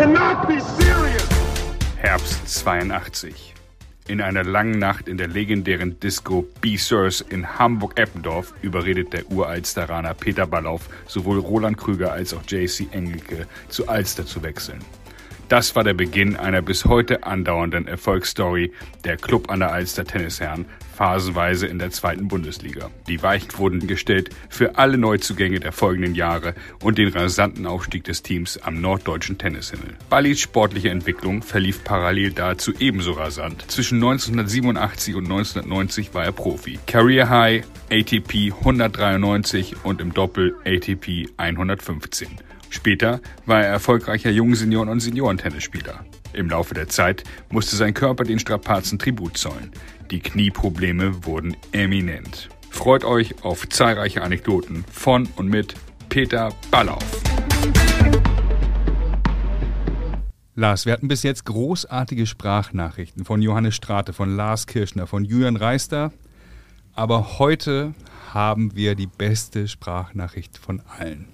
cannot be serious. Herbst 82. In einer langen Nacht in der legendären Disco B-Sirs in Hamburg-Eppendorf überredet der Uralsteraner Peter Ballauf sowohl Roland Krüger als auch JC Engelke zu Alster zu wechseln. Das war der Beginn einer bis heute andauernden Erfolgsstory der Club an der Alster Tennisherren, phasenweise in der zweiten Bundesliga. Die Weichen wurden gestellt für alle Neuzugänge der folgenden Jahre und den rasanten Aufstieg des Teams am norddeutschen Tennishimmel. Ballis sportliche Entwicklung verlief parallel dazu ebenso rasant. Zwischen 1987 und 1990 war er Profi. Career High ATP 193 und im Doppel ATP 115. Später war er erfolgreicher Jungsenioren- und Seniorentennisspieler. Im Laufe der Zeit musste sein Körper den Strapazen Tribut zollen. Die Knieprobleme wurden eminent. Freut euch auf zahlreiche Anekdoten von und mit Peter Ballauf. Lars, wir hatten bis jetzt großartige Sprachnachrichten von Johannes Strate, von Lars Kirschner, von Julian Reister. Aber heute haben wir die beste Sprachnachricht von allen.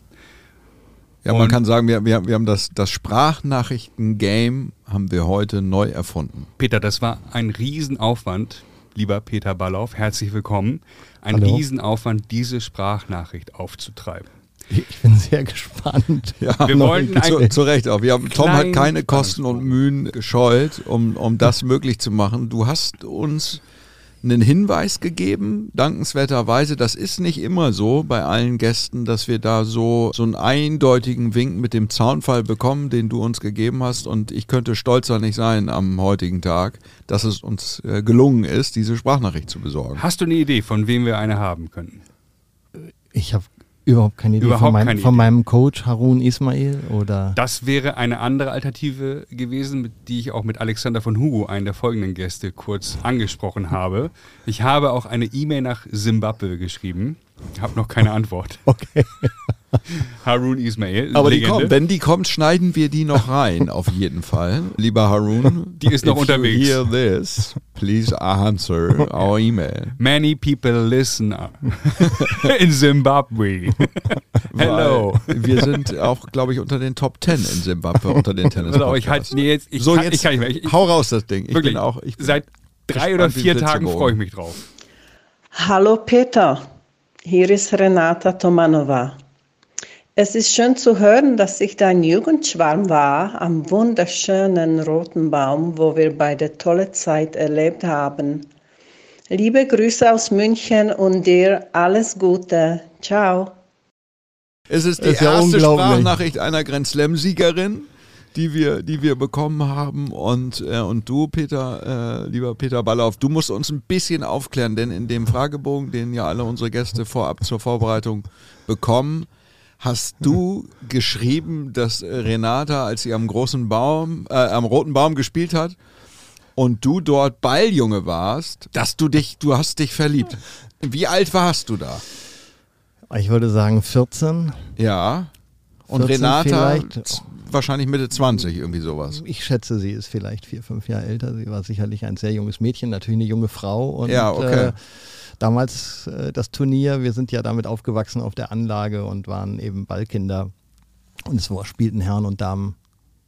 Ja, man kann sagen, wir, wir, wir haben das, das Sprachnachrichten-Game haben wir heute neu erfunden. Peter, das war ein Riesenaufwand, lieber Peter Ballauf, herzlich willkommen. Ein Hallo. Riesenaufwand, diese Sprachnachricht aufzutreiben. Ich bin sehr gespannt. Ja, Wir wollten zu, zu Recht auch. Wir haben, Tom hat keine Kosten und. Mühen gescheut, um, um das möglich zu machen. Du hast uns einen Hinweis gegeben, dankenswerterweise. Das ist nicht immer so bei allen Gästen, dass wir da so, so einen eindeutigen Wink mit dem Zaunfall bekommen, den du uns gegeben hast. Und ich könnte stolzer nicht sein am heutigen Tag, dass es uns äh, gelungen ist, diese Sprachnachricht zu besorgen. Hast du eine Idee, von wem wir eine haben könnten? Ich habe überhaupt keine Idee Überhaupt von, meinem, keine von Idee. meinem Coach Harun Ismail oder Das wäre eine andere Alternative gewesen, die ich auch mit Alexander von Hugo, einen der folgenden Gäste, kurz angesprochen habe. Ich habe auch eine E-Mail nach Simbabwe geschrieben. Habe noch keine Antwort. okay. Harun Ismail. Aber die kommt, wenn die kommt, schneiden wir die noch rein, auf jeden Fall. Lieber Harun, Die ist noch if unterwegs. You hear this, please answer our email. Many people listen in Zimbabwe. Hello. Weil Wir sind auch, glaube ich, unter den Top 10 in Zimbabwe unter den tennis auf, ich halt, nee, jetzt, ich, So, kann, jetzt ich kann nicht mehr. Ich, ich, hau raus das Ding. Ich wirklich, bin auch, ich bin seit drei oder vier Tagen freue ich mich drauf. Hallo Peter, hier ist Renata Tomanova. Es ist schön zu hören, dass ich dein Jugendschwarm war am wunderschönen Roten Baum, wo wir beide tolle Zeit erlebt haben. Liebe Grüße aus München und dir alles Gute. Ciao. Es ist die Das ist ja erste unglaublich. Sprachnachricht einer Grand Slam-Siegerin, die wir, die wir bekommen haben. Und, äh, und du, Peter, äh, lieber Peter Ballauf, du musst uns ein bisschen aufklären, denn in dem Fragebogen, den ja alle unsere Gäste vorab zur Vorbereitung bekommen, hast du geschrieben, dass Renata, als sie am großen Baum, äh, am roten Baum gespielt hat, und du dort Balljunge warst, dass du dich, du hast dich verliebt. Wie alt warst du da? Ich würde sagen 14. Ja. Und 14 Renata wahrscheinlich Mitte 20, irgendwie sowas. Ich schätze, sie ist vielleicht vier, fünf Jahre älter. Sie war sicherlich ein sehr junges Mädchen, natürlich eine junge Frau. Und Ja, okay. äh, damals äh, das Turnier, wir sind ja damit aufgewachsen auf der Anlage und waren eben Ballkinder. Und es war, spielten Herren und Damen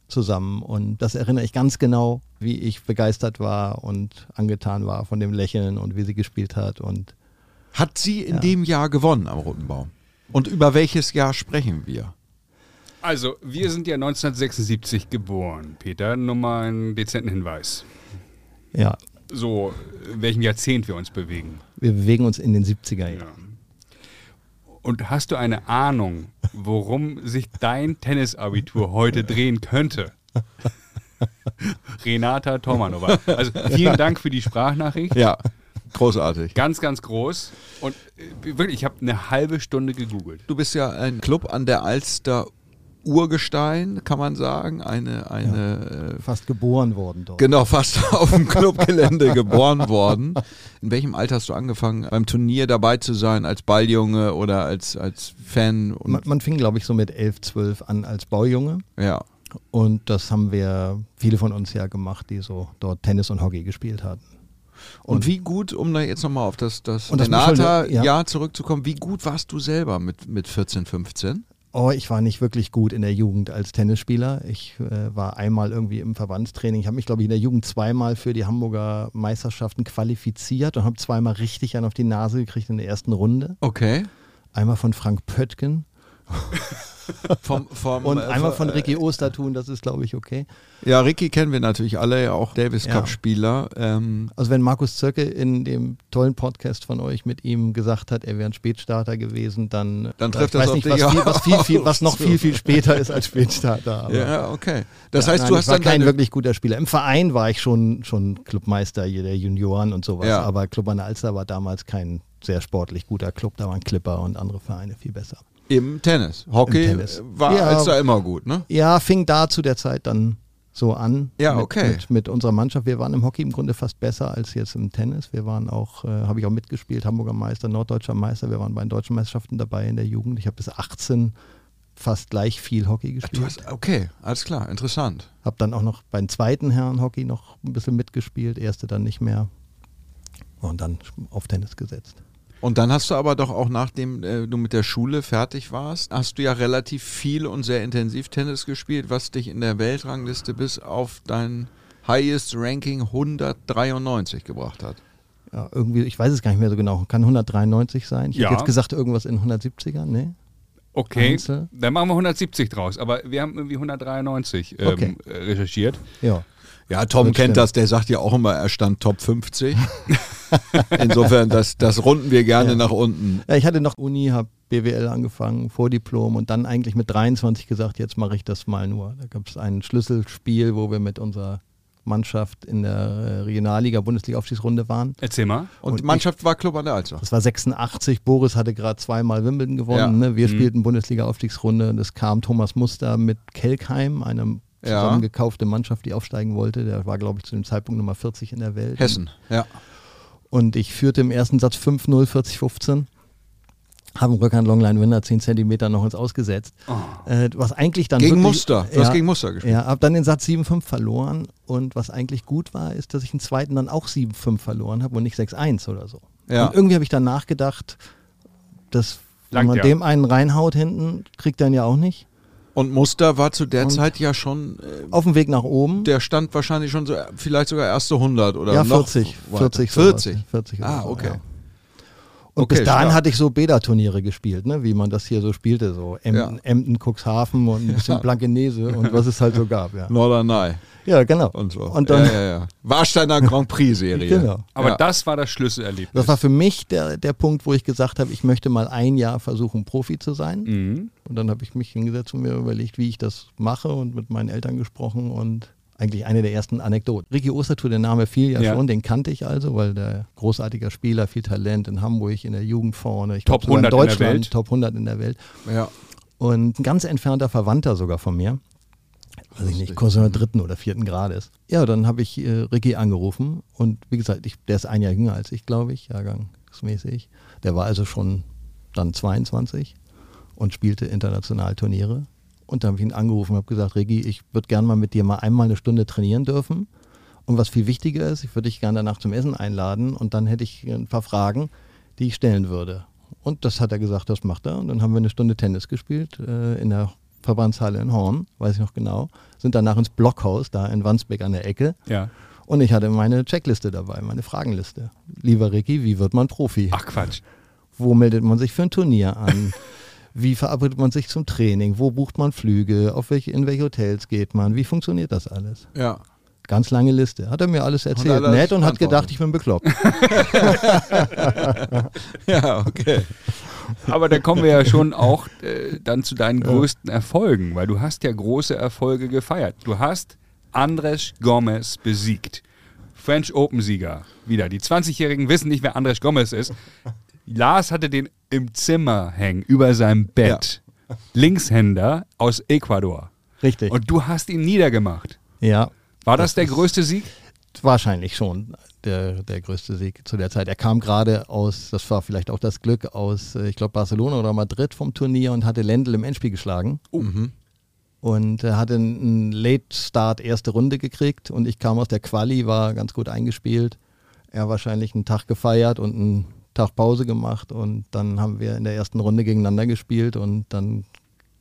zusammen. Und das erinnere ich ganz genau, wie ich begeistert war und angetan war von dem Lächeln und wie sie gespielt hat. Und Hat sie in Ja. dem Jahr gewonnen am Roten Baum? Und über welches Jahr sprechen wir? Also, wir sind ja 1976 geboren, Peter. Nur mal einen dezenten Hinweis. ja, So, in welchem Jahrzehnt wir uns bewegen. wir bewegen uns in den 70er Jahren. Ja. Und hast du eine Ahnung, worum sich dein Tennisabitur heute drehen könnte? Renata Tormanova. Also vielen Dank für die Sprachnachricht. Ja, großartig. Ganz, ganz groß. Und äh, wirklich, ich habe eine halbe Stunde gegoogelt. Du bist ja ein Club an der Alster Urgestein, kann man sagen. Eine, eine äh, Fast geboren worden dort. Genau, fast auf dem Clubgelände geboren worden. In welchem Alter hast du angefangen, beim Turnier dabei zu sein, als Balljunge oder als, als Fan? Und, Man, man fing, glaube ich, so mit 11, 12 an als Baujunge. ja. Und das haben wir, viele von uns ja gemacht, die so dort Tennis und Hockey gespielt hatten. Und wie gut, um da jetzt nochmal auf das, das Und das Renata-Jahr ja. zurückzukommen, wie gut warst du selber mit, mit 14, 15? Oh, ich war nicht wirklich gut in der Jugend als Tennisspieler. Ich äh, war einmal irgendwie im Verbandstraining. Ich habe mich, glaube ich, in der Jugend zweimal für die Hamburger Meisterschaften qualifiziert und habe zweimal richtig einen auf die Nase gekriegt in der ersten Runde. Okay. Einmal von Frank Pöttgen vom, vom, und äh, einmal von äh, Ricky Ostertun, das ist, glaube ich, okay. Ja, Ricky kennen wir natürlich alle, ja auch Davis Ja. Cup-Spieler. Ähm, Also wenn Markus Zöcke in dem tollen Podcast von euch mit ihm gesagt hat, er wäre ein Spätstarter gewesen, dann, Dann ich trifft das auf nicht, was, viel, was, viel, viel, was noch viel, viel später ist als Spätstarter. Ja, okay. Das Ja, heißt, nein, du hast war dann kein wirklich guter Spieler. Im Verein war ich schon, schon Clubmeister hier der Junioren und sowas, Ja. aber Club an der Alster war damals kein sehr sportlich guter Club, da waren Clipper und andere Vereine viel besser. Im Tennis. Hockey Im Tennis. war Ja. als da immer gut, ne? Ja, fing da zu der Zeit dann so an. Ja, mit, okay. Mit, mit unserer Mannschaft. Wir waren im Hockey im Grunde fast besser als jetzt im Tennis. Wir waren auch, äh, habe ich auch mitgespielt, Hamburger Meister, Norddeutscher Meister. Wir waren bei den deutschen Meisterschaften dabei in der Jugend. Ich habe bis 18 fast gleich viel Hockey gespielt. hast, okay, alles klar, interessant. Habe dann auch noch bei den zweiten Herren Hockey noch ein bisschen mitgespielt, erste dann nicht mehr. Und dann auf Tennis gesetzt. Und dann hast du aber doch auch, nachdem äh, du mit der Schule fertig warst, hast du ja relativ viel und sehr intensiv Tennis gespielt, was dich in der Weltrangliste bis auf dein Highest Ranking 193 gebracht hat. Ja, irgendwie, ich weiß es gar nicht mehr so genau. Kann 193 sein? Ich Ja. hätte jetzt gesagt, irgendwas in 170er, ne? Okay, Einzel. dann machen wir 170 draus. Aber wir haben irgendwie 193 ähm, Okay. recherchiert. Ja. Ja, Tom Das kennt stimmt. das, der sagt ja auch immer, er stand Top 50. Insofern, das, das runden wir gerne Ja. nach unten. Ja, ich hatte noch Uni, habe BWL angefangen, Vordiplom und dann eigentlich mit 23 gesagt, jetzt mache ich das mal nur. Da gab es ein Schlüsselspiel, wo wir mit unserer Mannschaft in der äh, Regionalliga, Bundesliga-Aufstiegsrunde waren. Erzähl mal. Und, Und die Mannschaft war Club an der Alster. Das war 86, Boris hatte gerade zweimal Wimbledon gewonnen. Ja. Ne? Wir Mhm. spielten Bundesliga-Aufstiegsrunde und es kam Thomas Muster mit Kelkheim, einem. Zusammengekaufte Mannschaft, die aufsteigen wollte. Der war, glaube ich, zu dem Zeitpunkt Nummer 40 in der Welt. Hessen, ja. Und ich führte im ersten Satz 5-0, 40-15. Habe im Rückhand Longline Winner 10 Zentimeter noch ins Ausgesetzt. Äh, was eigentlich dann Gegen wirklich, Muster. Du hast gegen Muster gespielt. Ja, habe dann den Satz 7-5 verloren. Und was eigentlich gut war, ist, dass ich den zweiten dann auch 7-5 verloren habe und nicht 6-1 oder so. Ja. Und irgendwie habe ich dann nachgedacht, dass wenn Langt man ja. dem einen reinhaut hinten, kriegt er ihn ja auch nicht. Und Muster war zu der Und- Zeit ja schon, äh, Auf dem Weg nach oben. der stand wahrscheinlich schon so, äh, vielleicht sogar erste 100 oder ja, noch 40. weiter. 40. sowas. 40. 40 oder Ah, so, okay. ja. Und Okay, bis dahin stark. hatte ich so Beta-Turniere gespielt, ne? wie man das hier so spielte. So Emden, Ja. Emden Cuxhaven und ein bisschen Blankenese und was es halt so gab. Ja, Norderney ja genau. und so. Und dann, ja, ja, ja. Warsteiner Grand Prix-Serie. Genau. Aber ja. das war das Schlüsselerlebnis. Das war für mich der, der Punkt, wo ich gesagt habe, ich möchte mal ein Jahr versuchen, Profi zu sein. mhm. Und dann habe ich mich hingesetzt und mir überlegt, wie ich das mache und mit meinen Eltern gesprochen und eigentlich eine der ersten Anekdoten. Ricky Ostertour, der Name fiel ja, Ja. schon, den kannte ich also, weil der großartiger Spieler, viel Talent in Hamburg, in der Jugend vorne. Ich Top glaub, sogar 100 in der Deutschland, Welt. Top 100 in der Welt. Ja. Und ein ganz entfernter Verwandter sogar von mir. Weiß ich nicht, Cousin dritten oder vierten Grades. Ja, dann habe ich äh, Ricky angerufen und wie gesagt, ich, der ist ein Jahr jünger als ich, glaube ich, jahrgangsmäßig. Der war also schon dann 22 und spielte international Turniere. Und dann habe ich ihn angerufen und habe gesagt, Ricky, ich würde gerne mal mit dir mal einmal eine Stunde trainieren dürfen. Und was viel wichtiger ist, ich würde dich gerne danach zum Essen einladen und dann hätte ich ein paar Fragen, die ich stellen würde. Und das hat er gesagt, das macht er. Und dann haben wir eine Stunde Tennis gespielt äh, in der Verbandshalle in Horn, weiß ich noch genau. Sind danach ins Blockhaus, da in Wandsbek an der Ecke. Ja. Und ich hatte meine Checkliste dabei, meine Fragenliste. Lieber Ricky, wie wird man Profi? Ach Quatsch. Wo meldet man sich für ein Turnier an? Wie verabredet man sich zum Training? Wo bucht man Flüge? Auf welche, in welche Hotels geht man? Wie funktioniert das alles? ja. Ganz lange Liste. Hat er mir alles erzählt, alles nett und hat gedacht, ich bin bekloppt. Ja, okay. Aber da kommen wir ja schon auch äh, dann zu deinen größten Erfolgen, weil du hast ja große Erfolge gefeiert. Du hast Andres Gomez besiegt. French Open-Sieger. Wieder. Die 20-Jährigen wissen nicht, wer Andres Gomez ist. Lars hatte den im Zimmer hängen, über seinem Bett. Linkshänder aus Ecuador. Richtig. Und du hast ihn niedergemacht. ja, War das, der größte Sieg? wahrscheinlich schon der, der größte Sieg zu der Zeit. Er kam gerade aus, das war vielleicht auch das Glück, aus, äh, ich glaube, Barcelona oder Madrid vom Turnier und hatte Lendl im Endspiel geschlagen. Mhm. Und er hatte einen Late-Start erste Runde gekriegt und ich kam aus der Quali, war ganz gut eingespielt. Er wahrscheinlich einen Tag gefeiert und einen Tag Pause gemacht und dann haben wir in der ersten Runde gegeneinander gespielt und dann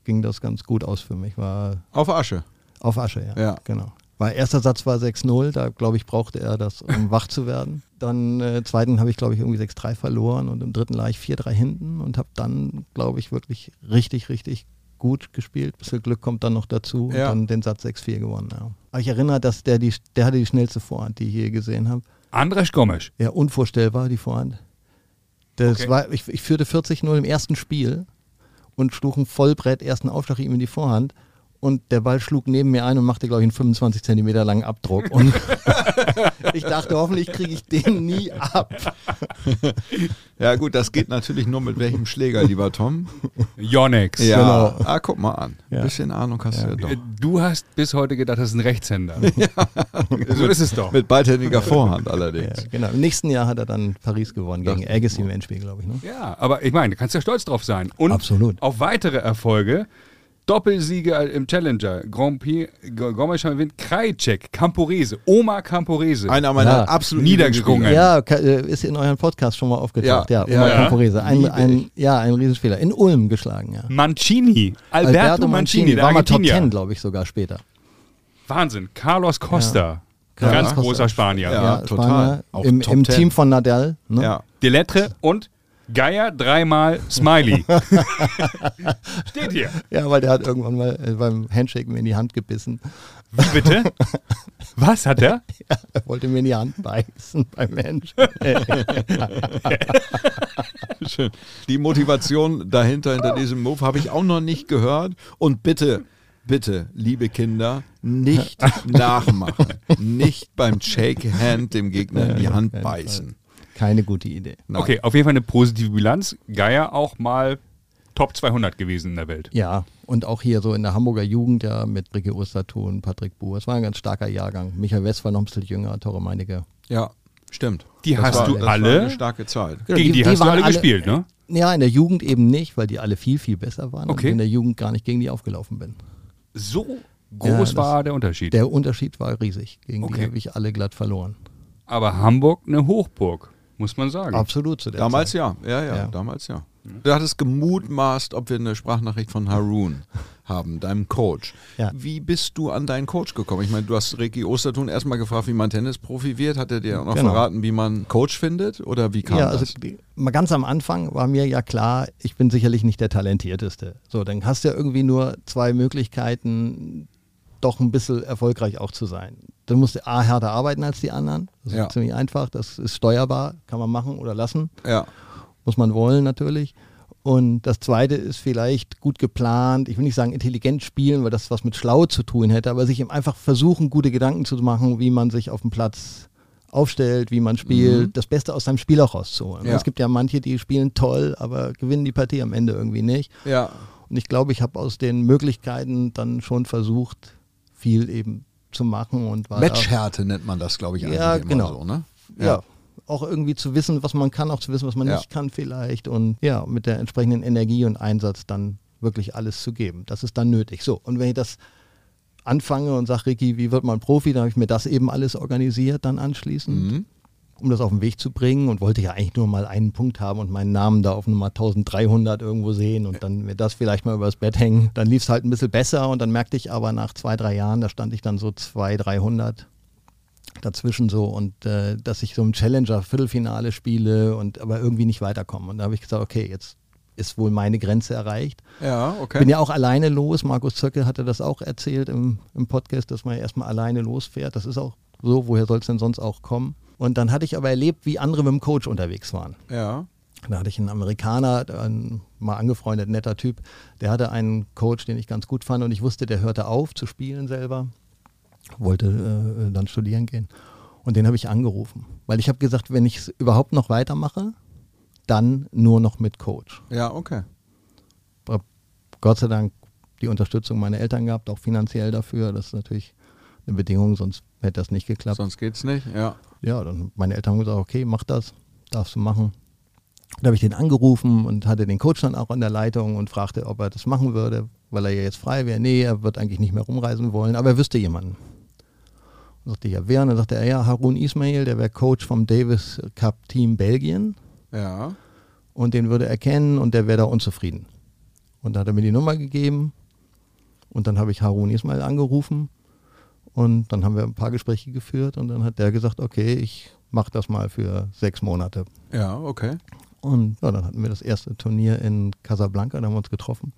ging das ganz gut aus für mich. War Auf Asche. auf Asche, ja. Ja. Genau. Weil erster Satz war 6-0, da glaube ich, brauchte er das, um wach zu werden. Dann äh, zweiten habe ich, glaube ich, irgendwie 6-3 verloren und im dritten lag ich 4-3 hinten und habe dann, glaube ich, wirklich richtig, richtig gut gespielt. Ein bisschen Glück kommt dann noch dazu Ja. und dann den Satz 6-4 gewonnen. Ja. Aber ich erinnere, dass der, die, der hatte die schnellste Vorhand, die ich je gesehen habe. Andres Gomes. Ja, unvorstellbar, die Vorhand. Das Okay. war, ich, ich führte 40-0 im ersten Spiel und schlug ein Vollbrett ersten Aufschlag ihm in die Vorhand. Und der Ball schlug neben mir ein und machte, glaube ich, einen 25 Zentimeter langen Abdruck. Und ich dachte, hoffentlich kriege ich den nie ab. Ja gut, das geht natürlich nur mit welchem Schläger, lieber Tom. Yonex. Ja, Genau. ah, guck mal an. Ja. Bisschen Ahnung hast du ja doch. Äh, Du hast bis heute gedacht, das ist ein Rechtshänder. So ist es doch. Mit beidhändiger Vorhand Ja, allerdings. genau. Im nächsten Jahr hat er dann Paris gewonnen gegen Agassi im Endspiel, glaube ich. Ne? Ja, aber ich meine, du kannst ja stolz drauf sein. Und Absolut. auf weitere Erfolge. Doppelsiege im Challenger, Grand Prix, G- Gomes gewinnt, Krajcek, Camporese, Oma Camporese. Einer meiner Ja. absoluten Niedergesprungen. Ja, äh, ist in eurem Podcast schon mal aufgetaucht. Ja, Ja, Omar ja. Camporese. Ein, ein, ja, ein Riesenspieler. In Ulm geschlagen, ja. Mancini, Alberto, Mancini, der war mal Top Argentinier. 10, glaube ich, sogar später. Wahnsinn. Carlos Costa, Carlos ganz Costa. großer Spanier. Ja. total. Spanier, Auch Im, im 10. Team von Nadal. Ne? Ja. Delettre und Geier dreimal Smiley. Steht hier. ja, weil der hat irgendwann mal äh, beim Handshake mir in die Hand gebissen. Wie bitte? Was hat er? Er wollte mir in die Hand beißen beim Handshake. Schön. Die Motivation dahinter, hinter diesem Move, habe ich auch noch nicht gehört. Und bitte, bitte, liebe Kinder, nicht nachmachen. Nicht beim Shake Hand dem Gegner in die Hand beißen. Keine gute Idee. Nein. Okay, auf jeden Fall eine positive Bilanz. Geier auch mal Top 200 gewesen in der Welt. Ja, und auch hier so in der Hamburger Jugend ja mit Bricke Ostertun, Patrick Buhr. Es war ein ganz starker Jahrgang. Michael West war noch ein bisschen jünger, Tore Meinecke. Ja, stimmt. Die Das hast war, du das War alle? eine starke. Genau, Gegen die, hast du waren alle gespielt, ne? Ja, in der Jugend eben nicht, weil die alle viel, viel besser waren. Okay. Und in der Jugend gar nicht gegen die aufgelaufen bin. So Ja, groß das- war der Unterschied. Der Unterschied war riesig. Gegen Okay. die habe ich alle glatt verloren. Aber Hamburg eine Hochburg, muss man sagen. Absolut zu der Damals Zeit. ja. ja, ja, Ja. damals ja. Du hattest gemutmaßt, ob wir eine Sprachnachricht von Haroon haben, deinem Coach. Ja. Wie bist du an deinen Coach gekommen? Ich meine, du hast Ricky Ostertun erstmal gefragt, wie man Tennisprofi wird. Hat er dir auch noch Genau. verraten, wie man Coach findet? Oder wie kam Ja, also das? mal ganz am Anfang war mir ja klar, ich bin sicherlich nicht der Talentierteste. So, dann hast du ja irgendwie nur zwei Möglichkeiten, doch ein bisschen erfolgreich auch zu sein. Du musst A, härter arbeiten als die anderen. Das ist Ja. ziemlich einfach, das ist steuerbar, kann man machen oder lassen. Ja, Muss man wollen natürlich. Und das zweite ist vielleicht gut geplant, ich will nicht sagen intelligent spielen, weil das was mit schlau zu tun hätte, aber sich eben einfach versuchen, gute Gedanken zu machen, wie man sich auf dem Platz aufstellt, wie man spielt, das Beste aus seinem Spiel auch rauszuholen. Ja. Es gibt ja manche, die spielen toll, aber gewinnen die Partie am Ende irgendwie nicht. ja. Und ich glaube, ich habe aus den Möglichkeiten dann schon versucht, viel eben zu machen und war Matchhärte nennt man das, glaube ich, eigentlich Ja, immer genau. so, ne? ja. auch irgendwie zu wissen, was man kann, auch zu wissen, was man Ja. nicht kann vielleicht und ja, mit der entsprechenden Energie und Einsatz dann wirklich alles zu geben. Das ist dann nötig. So, und wenn ich das anfange und sage, Ricky, wie wird man Profi, dann habe ich mir das eben alles organisiert dann anschließend, Mhm. Um das auf den Weg zu bringen und wollte ja eigentlich nur mal einen Punkt haben und meinen Namen da auf Nummer 1300 irgendwo sehen und dann mir das vielleicht mal übers Bett hängen. Dann lief es halt ein bisschen besser und dann merkte ich aber nach zwei, drei Jahren, da stand ich dann so 200, 300 dazwischen so und äh, dass ich so im Challenger Viertelfinale spiele und aber irgendwie nicht weiterkomme. Und da habe ich gesagt, okay, jetzt ist wohl meine Grenze erreicht. Ja, okay. Bin ja auch alleine los. Markus Zöcke hatte das auch erzählt im, im Podcast, dass man ja erstmal alleine losfährt. Das ist auch so, woher soll es denn sonst auch kommen? Und dann hatte ich aber erlebt, wie andere mit dem Coach unterwegs waren. ja. Da hatte ich einen Amerikaner, ein mal angefreundet, netter Typ, der hatte einen Coach, den ich ganz gut fand und ich wusste, der hörte auf zu spielen selber, wollte äh, dann studieren gehen und den habe ich angerufen, weil ich habe gesagt, wenn ich es überhaupt noch weitermache, dann nur noch mit Coach. Ja, okay. Hab Gott sei Dank die Unterstützung meiner Eltern gehabt, auch finanziell dafür, das ist natürlich eine Bedingung, sonst hätte das nicht geklappt. Sonst geht's nicht. Ja. Ja, dann meine Eltern haben gesagt, okay, mach das, darfst du machen. Da habe ich den angerufen und hatte den Coach dann auch an der Leitung und fragte, ob er das machen würde, weil er ja jetzt frei wäre. Nee, er wird eigentlich nicht mehr rumreisen wollen, aber er wüsste jemanden. Und sagte ich, ja, wer? Und dann sagte er, ja, Harun Ismail, der wäre Coach vom Davis Cup Team Belgien Ja. und den würde er kennen und der wäre da unzufrieden. Und da hat er mir die Nummer gegeben und dann habe ich Harun Ismail angerufen und dann haben wir ein paar Gespräche geführt und dann hat der gesagt, okay, ich mache das mal für sechs Monate. Ja, okay. Und ja, dann hatten wir das erste Turnier in Casablanca, da haben wir uns getroffen.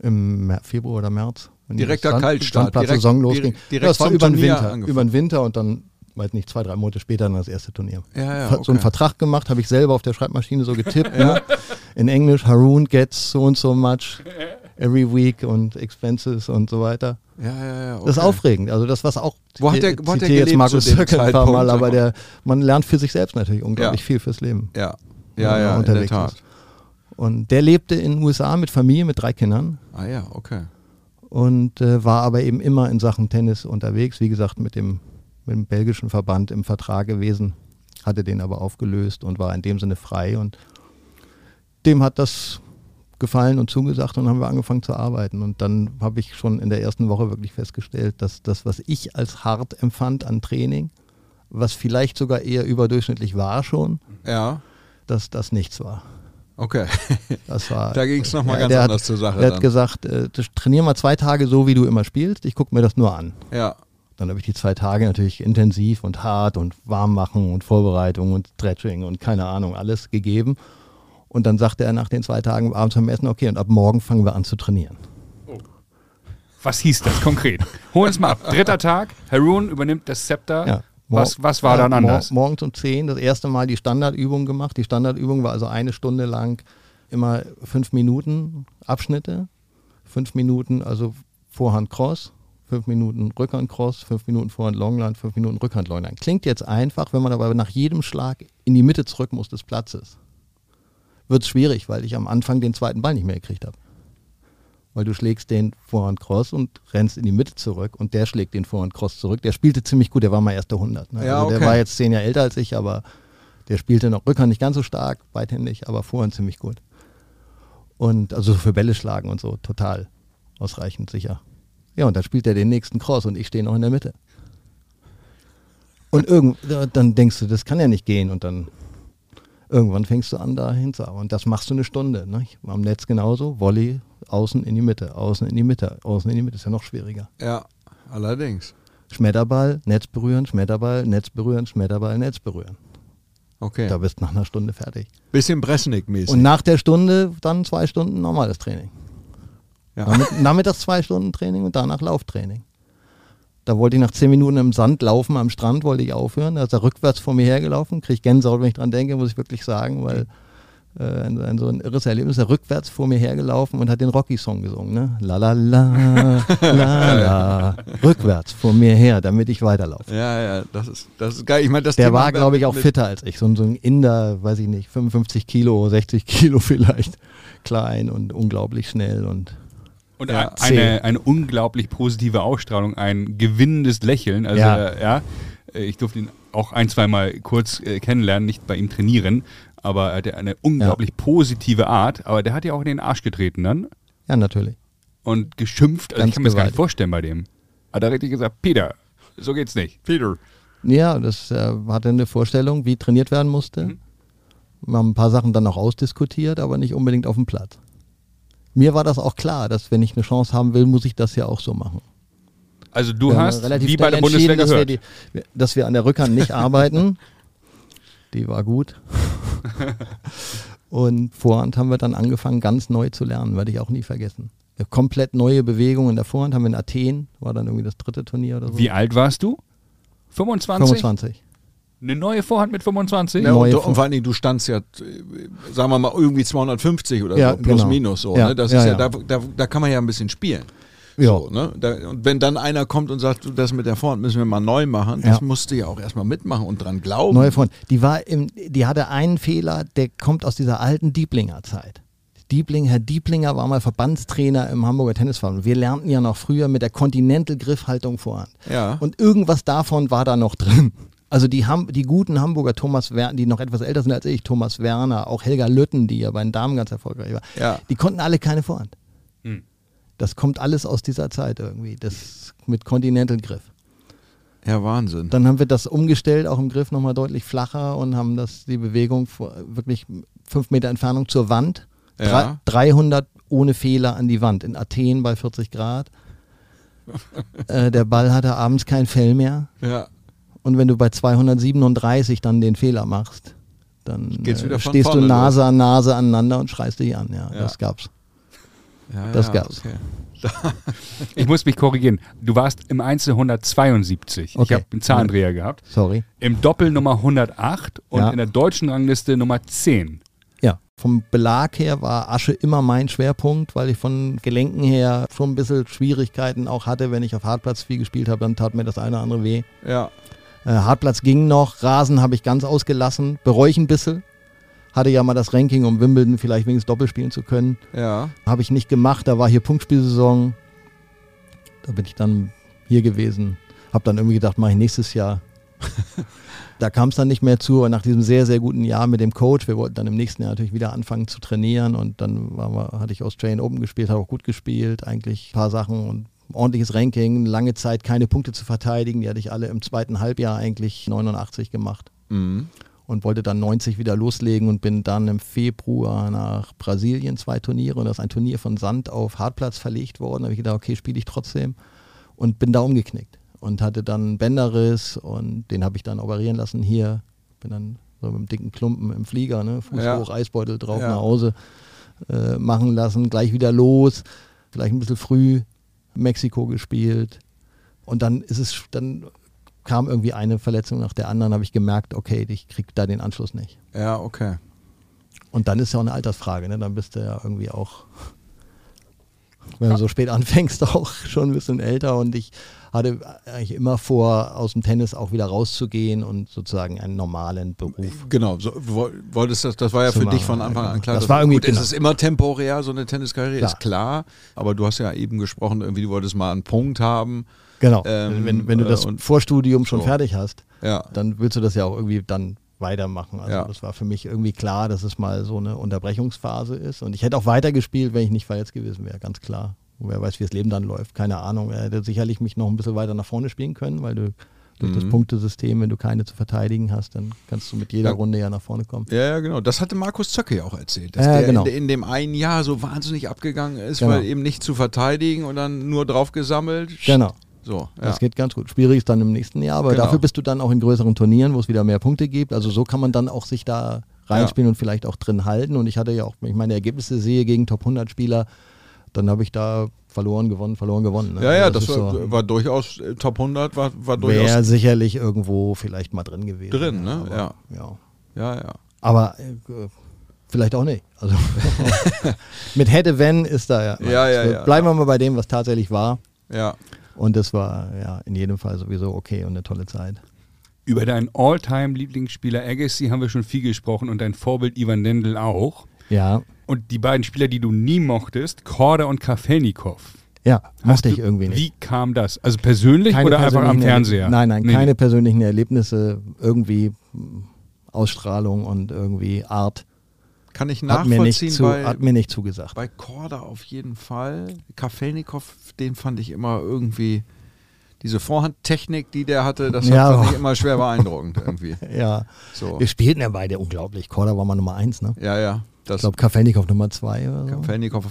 Im Mer Februar oder März. Direkter Strand- Kaltstart, direkt- losging. direkt- direkt ja, das war über den Turnier Winter. angefangen. Über den Winter und dann, weiß nicht, zwei, drei Monate später dann das erste Turnier. Ja, ja, Ver- So einen okay. Vertrag gemacht, habe ich selber auf der Schreibmaschine so getippt. ne? In Englisch, Haroon gets so und so much every week und expenses und so weiter. Ja, ja, ja. Das ist okay. aufregend. Also das, was auch, Wo hat der- ich wo hat der jetzt Markus Söckel ein paar Mal, aber der, man lernt für sich selbst natürlich unglaublich Ja. viel fürs Leben. Ja, ja, ja, in der unterwegs Tat. ist. Und der lebte in den USA mit Familie, mit drei Kindern Ah ja, okay. und äh, war aber eben immer in Sachen Tennis unterwegs. Wie gesagt, mit dem, mit dem belgischen Verband im Vertrag gewesen, hatte den aber aufgelöst und war in dem Sinne frei. Und dem hat das gefallen und zugesagt und haben wir angefangen zu arbeiten. Und dann habe ich schon in der ersten Woche wirklich festgestellt, dass das, was ich als hart empfand an Training, was vielleicht sogar eher überdurchschnittlich war schon, Ja, dass das nichts war. okay. Das war, Da ging's noch mal ganz der anders hat, zur Sache Der hat gesagt, äh, trainier mal zwei Tage so, wie du immer spielst. Ich gucke mir das nur an. Ja, Dann habe ich die zwei Tage natürlich intensiv und hart und warm machen und Vorbereitung und Stretching und keine Ahnung, alles gegeben. Und dann sagte er nach den zwei Tagen abends beim Essen, okay, und ab morgen fangen wir an zu trainieren. Was hieß das konkret? Hol uns mal ab. Dritter Tag, Haroon übernimmt das Zepter. Ja. Was, was war dann anders? Mor morgens um 10 das erste Mal die Standardübung gemacht. Die Standardübung war also eine Stunde lang immer fünf Minuten Abschnitte. Fünf Minuten, also Vorhand Cross, fünf Minuten Rückhand Cross, fünf Minuten Vorhand Longline, fünf Minuten Rückhand Longline. Klingt jetzt einfach, wenn man aber nach jedem Schlag in die Mitte zurück muss des Platzes. Wird es schwierig, weil ich am Anfang den zweiten Ball nicht mehr gekriegt habe. Weil du schlägst den Vorhand Cross und rennst in die Mitte zurück und der schlägt den Vorhand Cross zurück. Der spielte ziemlich gut, der war mal erster 100. Ne? Ja, also der okay. war jetzt zehn Jahre älter als ich, aber der spielte noch Rückhand nicht ganz so stark, beidhändig, aber Vorhand ziemlich gut. Und also für Bälle schlagen und so, total ausreichend sicher. Ja, und dann spielt er den nächsten Cross und ich stehe noch in der Mitte. Und irgend, dann denkst du, das kann ja nicht gehen und dann irgendwann fängst du an, da hinzuarbeiten. Und das machst du eine Stunde. Ne? Am Netz genauso, Volley, außen in die Mitte, außen in die Mitte, außen in die Mitte, ist ja noch schwieriger. ja, allerdings. Schmetterball, Netz berühren, Schmetterball, Netz berühren, Schmetterball, Netz berühren. Okay. Da bist du nach einer Stunde fertig. Bisschen Bresnik-mäßig. Und nach der Stunde dann zwei Stunden normales Training. ja. Nachmittags zwei Stunden Training und danach Lauftraining. Da wollte ich nach zehn Minuten im Sand laufen am Strand, wollte ich aufhören. Da ist er rückwärts vor mir hergelaufen. Kriege ich Gänsehaut, wenn ich dran denke, muss ich wirklich sagen, weil äh, ein, ein, so ein irres Erlebnis. Er rückwärts vor mir hergelaufen und hat den Rocky-Song gesungen. Ne? La la la, la la. Rückwärts vor mir her, damit ich weiterlaufe. ja, ja, das ist, das ist geil. Ich meine, das Der Thema war, glaube ich, auch fitter als ich. So, ein- so ein Inder, weiß ich nicht, 55 Kilo, 60 Kilo vielleicht. Klein und unglaublich schnell und Und Ja. ein- eine, eine unglaublich positive Ausstrahlung, ein gewinnendes Lächeln. Also Ja. ja, ja äh, ich durfte ihn auch ein, zweimal kurz äh, kennenlernen, nicht bei ihm trainieren, aber er hatte eine unglaublich positive Art. Aber der hat ja auch in den Arsch getreten dann ja, natürlich. und geschimpft. Also Ganz ich kann mir das gar nicht vorstellen bei dem. Hat er richtig gesagt, Peter, so geht's nicht. Peter. Ja, das äh, hatte eine Vorstellung, wie trainiert werden musste. Mhm. Wir haben ein paar Sachen dann auch ausdiskutiert, aber nicht unbedingt auf dem Platz. Mir war das auch klar, dass wenn ich eine Chance haben will, muss ich das ja auch so machen. Also du hast, relativ wie bei der Bundeswehr dass wir, die, dass wir an der Rückhand nicht arbeiten. Die war gut. Und Vorhand haben wir dann angefangen, ganz neu zu lernen, werde ich auch nie vergessen. Eine komplett neue Bewegung in der Vorhand haben wir in Athen, war dann irgendwie das dritte Turnier oder so. Wie alt warst du? 25? 25. Eine neue Vorhand mit 25? Ja, und, Vor- und vor allen Dingen, du standst ja, äh, sagen wir mal, irgendwie 250 oder Ja, so, plus genau. minus so. Ja, ne? Das ja, ist ja, ja. Da, da, da kann man ja ein bisschen spielen. Ja. So, ne? da, und wenn dann einer kommt und sagt, du, das mit der Vorhand müssen wir mal neu machen, das musst du ja auch erstmal mitmachen und dran glauben. Neue Vorhand. Die war im, die hatte einen Fehler, der kommt aus dieser alten Dieblinger Zeit. Diebling, Herr Dieblinger war mal Verbandstrainer im Hamburger Tennisverband. Wir lernten ja noch früher mit der Continental Griffhaltung Vorhand. Ja. Und irgendwas davon war da noch drin. Also die, Ham die guten Hamburger Thomas Werner, die noch etwas älter sind als ich, Thomas Werner, auch Helga Lütten, die ja bei den Damen ganz erfolgreich war, Ja. die konnten alle keine Vorhand. Hm. Das kommt alles aus dieser Zeit irgendwie, das mit Continental Griff. ja, Wahnsinn. Dann haben wir das umgestellt, auch im Griff nochmal deutlich flacher und haben das die Bewegung vor, wirklich fünf Meter Entfernung zur Wand Ja. Drei- 300 ohne Fehler an die Wand. In Athen bei 40 Grad. äh, der Ball hatte abends kein Fell mehr. Ja. Und wenn du bei 237 dann den Fehler machst, dann äh, stehst du Nase an Nase aneinander und schreist dich an. Ja, Ja. das gab's. ja Das ja, gab's. Okay. Ich muss mich korrigieren. Du warst im Einzel 172. Ich Okay. habe einen Zahlendreher gehabt. Sorry. Im Doppel Nummer 108 und Ja. in der deutschen Rangliste Nummer 10. Ja, vom Belag her war Asche immer mein Schwerpunkt, weil ich von Gelenken her schon ein bisschen Schwierigkeiten auch hatte. Wenn ich auf Hartplatz viel gespielt habe, dann tat mir das eine oder andere weh. Ja. Äh, Hartplatz ging noch, Rasen habe ich ganz ausgelassen, bereue ich ein bisschen. Hatte ja mal das Ranking, um Wimbledon vielleicht wenigstens Doppel spielen zu können. Ja. Habe ich nicht gemacht, da war hier Punktspielsaison. Da bin ich dann hier gewesen. Habe dann irgendwie gedacht, mache ich nächstes Jahr. da kam es dann nicht mehr zu. Und nach diesem sehr, sehr guten Jahr mit dem Coach, wir wollten dann im nächsten Jahr natürlich wieder anfangen zu trainieren. Und dann wir, hatte ich Australian Open gespielt, habe auch gut gespielt, eigentlich ein paar Sachen und ordentliches Ranking, lange Zeit keine Punkte zu verteidigen. Die hatte ich alle im zweiten Halbjahr eigentlich 89 gemacht Mhm. und wollte dann 90 wieder loslegen und bin dann im Februar nach Brasilien zwei Turniere und da ist ein Turnier von Sand auf Hartplatz verlegt worden. Da habe ich gedacht, okay, spiele ich trotzdem und bin da umgeknickt und hatte dann einen Bänderriss und den habe ich dann operieren lassen hier. Bin dann so mit einem dicken Klumpen im Flieger, ne, Fuß Ja. hoch, Eisbeutel drauf Ja. nach Hause äh, machen lassen, gleich wieder los, vielleicht ein bisschen früh Mexiko gespielt und dann ist es, dann kam irgendwie eine Verletzung nach der anderen, habe ich gemerkt, okay, ich krieg da den Anschluss nicht. Ja, okay. Und dann ist ja auch eine Altersfrage, ne? Dann bist du ja irgendwie auch, wenn du so spät anfängst, auch schon ein bisschen älter. Und ich hatte eigentlich immer vor, aus dem Tennis auch wieder rauszugehen und sozusagen einen normalen Beruf. Genau, so, woll- wolltest das, das war ja für dich machen, von Anfang an klar. Das war irgendwie- gut, es genau. ist immer temporär, so eine Tenniskarriere, Klar. ist klar. Aber du hast ja eben gesprochen, irgendwie, du wolltest mal einen Punkt haben. Genau. Ähm, wenn, wenn du äh, das und- Vorstudium schon so. fertig hast, Ja. dann willst du das ja auch irgendwie dann weitermachen. Also Ja. das war für mich irgendwie klar, dass es mal so eine Unterbrechungsphase ist. Und ich hätte auch weitergespielt, wenn ich nicht verletzt gewesen wäre, ganz klar. Und wer weiß, wie das Leben dann läuft, keine Ahnung. Er hätte sicherlich mich noch ein bisschen weiter nach vorne spielen können, weil du durch das Mhm. Punktesystem, wenn du keine zu verteidigen hast, dann kannst du mit jeder Ja. Runde ja nach vorne kommen. Ja, ja, genau. Das hatte Markus Zöcke ja auch erzählt, dass Ja, der genau. in, in dem einen Jahr so wahnsinnig abgegangen ist, Genau. weil eben nicht zu verteidigen und dann nur drauf gesammelt. Genau. So, ja. Das geht ganz gut. Schwierig ist dann im nächsten Jahr, aber Genau. dafür bist du dann auch in größeren Turnieren, wo es wieder mehr Punkte gibt. Also so kann man dann auch sich da reinspielen und vielleicht auch drin halten. Und ich hatte ja auch, wenn ich meine Ergebnisse sehe gegen Top 100 Spieler, dann habe ich da verloren, gewonnen, verloren, gewonnen. ne? ja, ja, Also das, ist war, so- war durchaus, äh, Top 100 war, war durchaus Wäre sicherlich irgendwo vielleicht mal drin gewesen. drin, ne? Aber, Ja. ja. Ja, ja. Aber äh, vielleicht auch nicht. Also mit hätte, wenn ist da ja. Ja, ja, Also ja. Bleiben wir mal bei dem, was tatsächlich war. Ja. Und das war ja in jedem Fall sowieso okay und eine tolle Zeit. Über deinen All-Time-Lieblingsspieler Agassi haben wir schon viel gesprochen und dein Vorbild Ivan Lendl auch. Ja, Und die beiden Spieler, die du nie mochtest, Korda und Kafelnikov. ja, mochte du- ich irgendwie nicht. Wie kam das? Also persönlich oder einfach am Fernseher? Nein, nein, Nee. keine persönlichen Erlebnisse, irgendwie Ausstrahlung und irgendwie Art. Kann ich Hat mir, nicht nachvollziehen zu, bei, hat mir nicht zugesagt. bei Korda auf jeden Fall. Kafelnikov, den fand ich immer irgendwie, diese Vorhandtechnik, die der hatte, das Ja. fand ich immer schwer beeindruckend irgendwie. Ja, So. wir spielten ja beide unglaublich. Korda war mal Nummer eins, ne? Ja, ja. Ich Das glaube, Kafelnikov Nummer zwei oder so. Kafelnikov,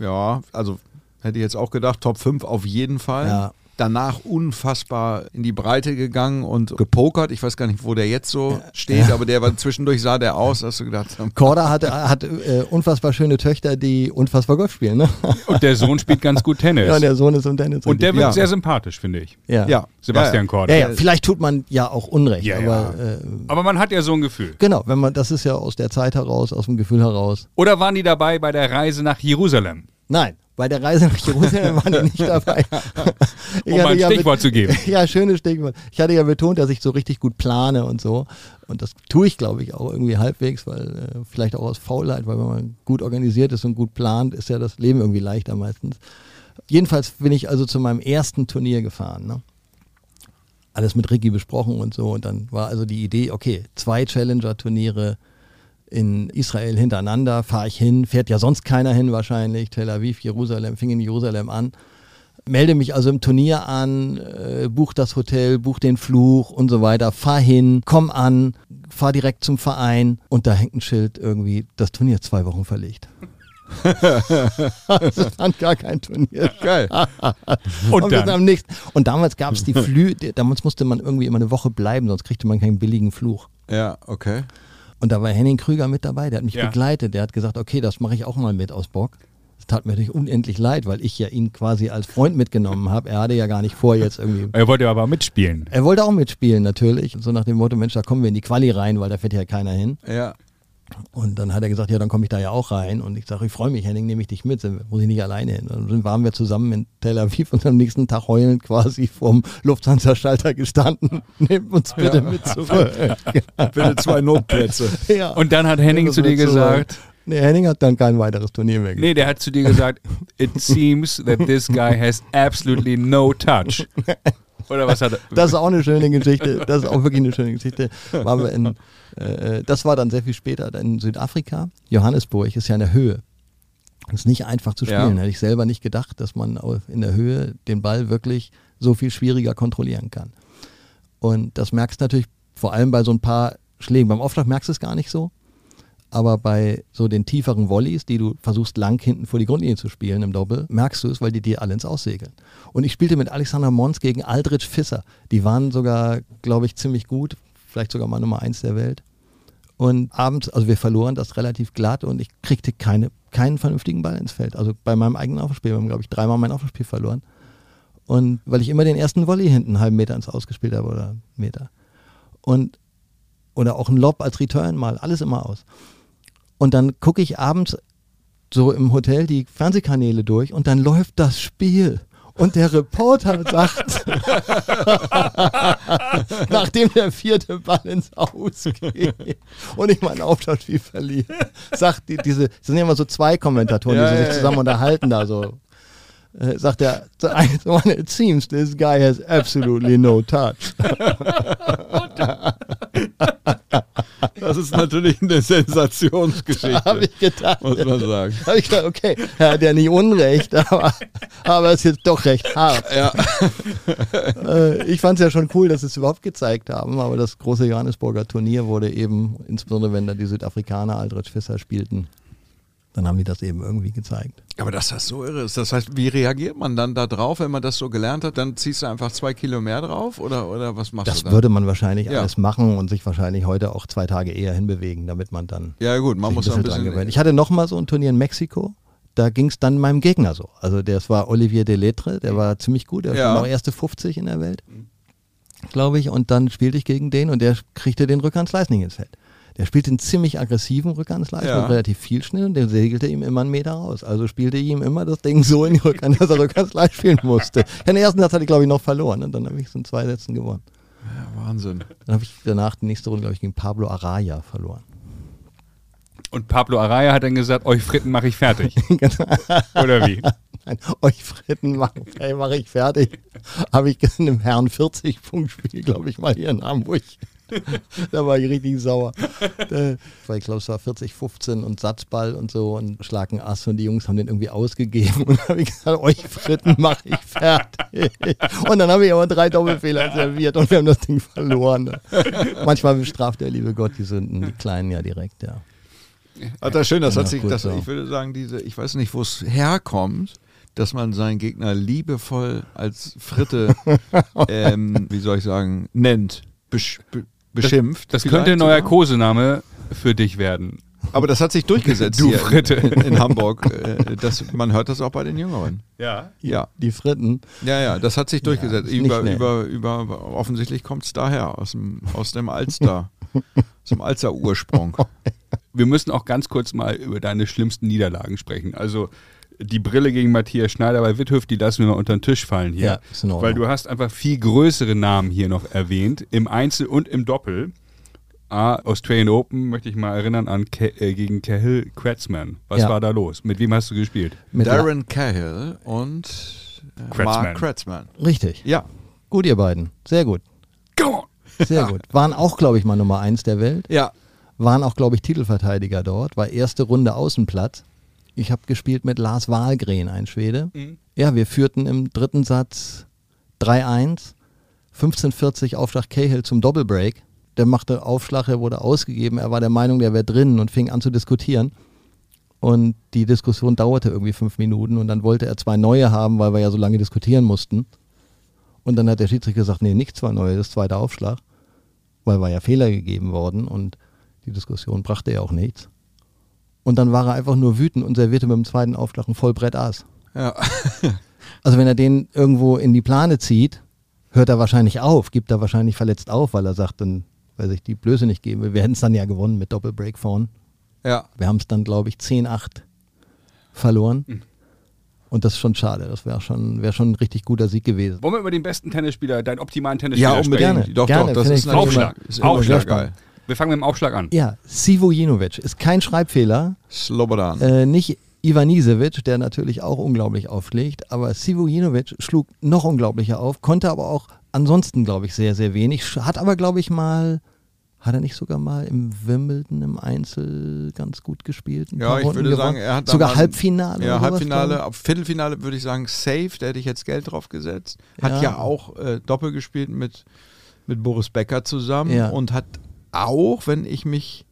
ja, also hätte ich jetzt auch gedacht, Top 5 auf jeden Fall. Ja. Danach unfassbar in die Breite gegangen und gepokert. Ich weiß gar nicht, wo der jetzt so steht, aber der war zwischendurch sah der aus, hast du gedacht, Korda hatte, hat äh, unfassbar schöne Töchter, die unfassbar Golf spielen, ne? Und der Sohn spielt ganz gut Tennis. Ja, der Sohn ist im Tennis. und der wird Ja. sehr sympathisch, finde ich. ja. ja, Sebastian ja, Korda. Ja, ja, vielleicht tut man ja auch Unrecht, Ja, aber ja. Äh, Aber man hat ja so ein Gefühl. genau, wenn man, das ist ja aus der Zeit heraus, aus dem Gefühl heraus. Oder waren die dabei bei der Reise nach Jerusalem? Nein, bei der Reise nach Jerusalem waren die nicht dabei. Ich Um ein ja Stichwort zu geben. Ja, schönes Stichwort. Ich hatte ja betont, dass ich so richtig gut plane und so. Und das tue ich, glaube ich, auch irgendwie halbwegs, weil äh, vielleicht auch aus Faulheit, weil wenn man gut organisiert ist und gut plant, ist ja das Leben irgendwie leichter meistens. Jedenfalls bin ich also zu meinem ersten Turnier gefahren. Ne? Alles mit Ricky besprochen und so. Und dann war also die Idee, okay, zwei Challenger-Turniere in Israel hintereinander, fahre ich hin, fährt ja sonst keiner hin wahrscheinlich, Tel Aviv, Jerusalem, fing in Jerusalem an, melde mich also im Turnier an, äh, buch das Hotel, buch den Fluch und so weiter, fahr hin, komm an, fahr direkt zum Verein und da hängt ein Schild irgendwie, das Turnier zwei Wochen verlegt. das fand gar kein Turnier. Geil. Und, am nächsten. Und damals gab es die Flü, damals musste man irgendwie immer eine Woche bleiben, sonst kriegte man keinen billigen Fluch. Ja, okay. Und da war Henning Krüger mit dabei, der hat mich Ja. begleitet, der hat gesagt, okay, das mache ich auch mal mit aus Bock. Es tat mir natürlich unendlich leid, weil ich ja ihn quasi als Freund mitgenommen habe. Er hatte ja gar nicht vor, jetzt irgendwie. Er wollte aber mitspielen. Er wollte auch mitspielen, natürlich. So nach dem Motto, Mensch, da kommen wir in die Quali rein, weil da fährt ja keiner hin. Ja. Und dann hat er gesagt, ja, dann komme ich da ja auch rein. Und ich sage, ich freue mich, Henning, nehme ich dich mit, Sind- muss ich nicht alleine hin. Und dann waren wir zusammen in Tel Aviv und am nächsten Tag heulend quasi vorm Lufthansa-Schalter gestanden. Nehmt uns bitte mit zurück. Bitte zwei Notplätze. ja. Und dann hat Henning zu dir gesagt, Nee, Henning hat dann kein weiteres Turnier mehr gespielt. nee, der hat zu dir gesagt, it seems that this guy has absolutely no touch. Oder was hat er? Das ist auch eine schöne Geschichte. Das ist auch wirklich eine schöne Geschichte. Wir in, äh, das war dann sehr viel später in Südafrika. Johannesburg ist ja in der Höhe. Das ist nicht einfach zu spielen. Ja. Hätte ich selber nicht gedacht, dass man in der Höhe den Ball wirklich so viel schwieriger kontrollieren kann. Und das merkst du natürlich vor allem bei so ein paar Schlägen. Beim Aufschlag merkst du es gar nicht so. Aber bei so den tieferen Volleys, die du versuchst lang hinten vor die Grundlinie zu spielen im Doppel, merkst du es, weil die dir alle ins Aussegeln. Und ich spielte mit Alexander Mons gegen Aldrich Fisser. Die waren sogar, glaube ich, ziemlich gut, vielleicht sogar mal Nummer eins der Welt. Und abends, also wir verloren das relativ glatt und ich kriegte keine, keinen vernünftigen Ball ins Feld. Also bei meinem eigenen Aufspiel, wir haben, glaube ich, dreimal mein Aufspiel verloren. Und weil ich immer den ersten Volley hinten einen halben Meter ins Ausgespielt habe oder einen Meter. Und, oder auch ein Lob als Return mal, alles immer aus. Und dann gucke ich abends so im Hotel die Fernsehkanäle durch und dann läuft das Spiel. Und der Reporter sagt, nachdem der vierte Ball ins Aus geht und ich mein Aufschlagspiel verliere, sagt die, diese, das sind ja immer so zwei Kommentatoren, die sich zusammen unterhalten da so. Äh, sagt er, it seems this guy has absolutely no touch. Das ist natürlich eine Sensationsgeschichte. Habe ich gedacht. muss man sagen. habe ich gedacht, okay, er hat ja nicht Unrecht, aber, aber es ist jetzt doch recht hart. Ja. Äh, ich fand es ja schon cool, dass sie es überhaupt gezeigt haben, aber das große Johannesburger Turnier wurde eben, insbesondere wenn da die Südafrikaner Aldrich Fisser spielten, dann haben die das eben irgendwie gezeigt. Aber dass das so irre ist, das heißt, wie reagiert man dann da drauf, wenn man das so gelernt hat? Dann ziehst du einfach zwei Kilo mehr drauf oder, oder was machst Das du dann? würde man wahrscheinlich Ja. alles machen und sich wahrscheinlich heute auch zwei Tage eher hinbewegen, damit man dann ja gut, man muss ein bisschen... gewöhnt. Ich hatte noch mal so ein Turnier in Mexiko. Da ging es dann meinem Gegner so. Also das war Olivier Delettre, der war ziemlich gut, der Ja. war auch erste 50 in der Welt, glaube ich. Und dann spielte ich gegen den und der kriegte den Rückhandsleis nicht ins Feld. Der spielte einen ziemlich aggressiven Rückhandsleis Ja. mit relativ viel Schnell und der segelte ihm immer einen Meter raus. Also spielte ich ihm immer das Ding so in die Rückhand, dass er Rückhandsleis spielen musste. Den ersten Satz hatte ich, glaube ich, noch verloren und dann habe ich es in zwei Sätzen gewonnen. Ja, Wahnsinn. Dann habe ich danach die nächste Runde, glaube ich, gegen Pablo Araya verloren. Und Pablo Araya hat dann gesagt, euch Fritten mache ich fertig. Genau. Oder wie? Nein, euch Fritten mache mach ich fertig. Habe ich in einem Herren 40-Punkt-Spiel, glaube ich, mal hier in Hamburg. da war ich richtig sauer. Da, weil ich glaube, es war 40-15 und Satzball und so und Schlag ein Ass und die Jungs haben den irgendwie ausgegeben und habe ich gesagt, euch Fritten mache ich fertig. Und dann habe ich aber drei Doppelfehler serviert und wir haben das Ding verloren. Manchmal bestraft der liebe Gott die Sünden, die Kleinen ja direkt, ja. Das ist schön, das Ja, hat sich, das, so. ich würde sagen, diese, ich weiß nicht, wo es herkommt, dass man seinen Gegner liebevoll als Fritte, ähm, wie soll ich sagen, nennt, besch, be, beschimpft. Das vielleicht könnte ein neuer sogar. Kosename für dich werden. Aber das hat sich durchgesetzt Du hier Fritte. In, in Hamburg. Äh, das, man hört das auch bei den Jüngeren. Ja. Ja. Die Fritten. Ja, ja, das hat sich durchgesetzt. nicht über, über, über, offensichtlich kommt es daher, aus dem, aus dem Alster. aus dem Alster-Ursprung. Wir müssen auch ganz kurz mal über deine schlimmsten Niederlagen sprechen. Also die Brille gegen Matthias Schneider bei Witthöft, die lassen wir mal unter den Tisch fallen hier. Ja, ist in Ordnung. Weil du hast einfach viel größere Namen hier noch erwähnt, im Einzel und im Doppel. A, Australian Open möchte ich mal erinnern an Ke äh, gegen Cahill Kratzman. Was Ja. war da los? Mit wem hast du gespielt? Mit Darren Cahill und äh, Kratzman. Mark Kratzman. Richtig. Ja. Gut, ihr beiden. Sehr gut. Come on! Sehr gut. Waren auch, glaube ich, mal Nummer eins der Welt. Ja. Waren auch, glaube ich, Titelverteidiger dort. War erste Runde Außenplatz. Ich habe gespielt mit Lars Wahlgren, ein Schwede. Ja, wir führten im dritten Satz 3-1. 15:40 Aufschlag Cahill zum Doppelbreak. Der machte Aufschlag, er wurde ausgegeben. Er war der Meinung, der wäre drin und fing an zu diskutieren. Und die Diskussion dauerte irgendwie fünf Minuten und dann wollte er zwei neue haben, weil wir ja so lange diskutieren mussten. Und dann hat der Schiedsrichter gesagt, nee, nicht zwei neue, das ist zweiter Aufschlag, weil war ja Fehler gegeben worden und die Diskussion brachte ja auch nichts. Und dann war er einfach nur wütend und servierte mit dem zweiten Aufschlag ein Vollbrett Aas. Ja. Also wenn er den irgendwo in die Plane zieht, hört er wahrscheinlich auf, gibt er wahrscheinlich verletzt auf, weil er sagt, dann, weil sich die Blöße nicht geben will. Wir hätten es dann ja gewonnen mit Doppelbreak vorn. ja. Wir haben es dann, glaube ich, 10-8 verloren. Und das ist schon schade. Das wäre schon, wär schon ein richtig guter Sieg gewesen. Wollen wir über den besten Tennisspieler, deinen optimalen Tennisspieler Ja, sprechen? Gerne, Doch, gerne, doch, das ist natürlich Aufschlag. immer- ist Aufschlag. geil. Wir fangen mit dem Aufschlag an. Ja, Sivo Jinovic ist kein Schreibfehler. Slobodan. Äh, nicht Ivanisevic, der natürlich auch unglaublich aufschlägt, aber Sivo Jinovic schlug noch unglaublicher auf, konnte aber auch ansonsten, glaube ich, sehr, sehr wenig. Hat aber, glaube ich, mal, hat er nicht sogar mal im Wimbledon im Einzel ganz gut gespielt? Ja, ich Runden würde gewonnen? sagen, er hat sogar Halbfinale. Ja, Halbfinale, auf Viertelfinale würde ich sagen safe, da hätte ich jetzt Geld drauf gesetzt. Hat ja, Ja. auch äh, Doppel gespielt mit, mit Boris Becker zusammen Ja. und hat auch, wenn ich mich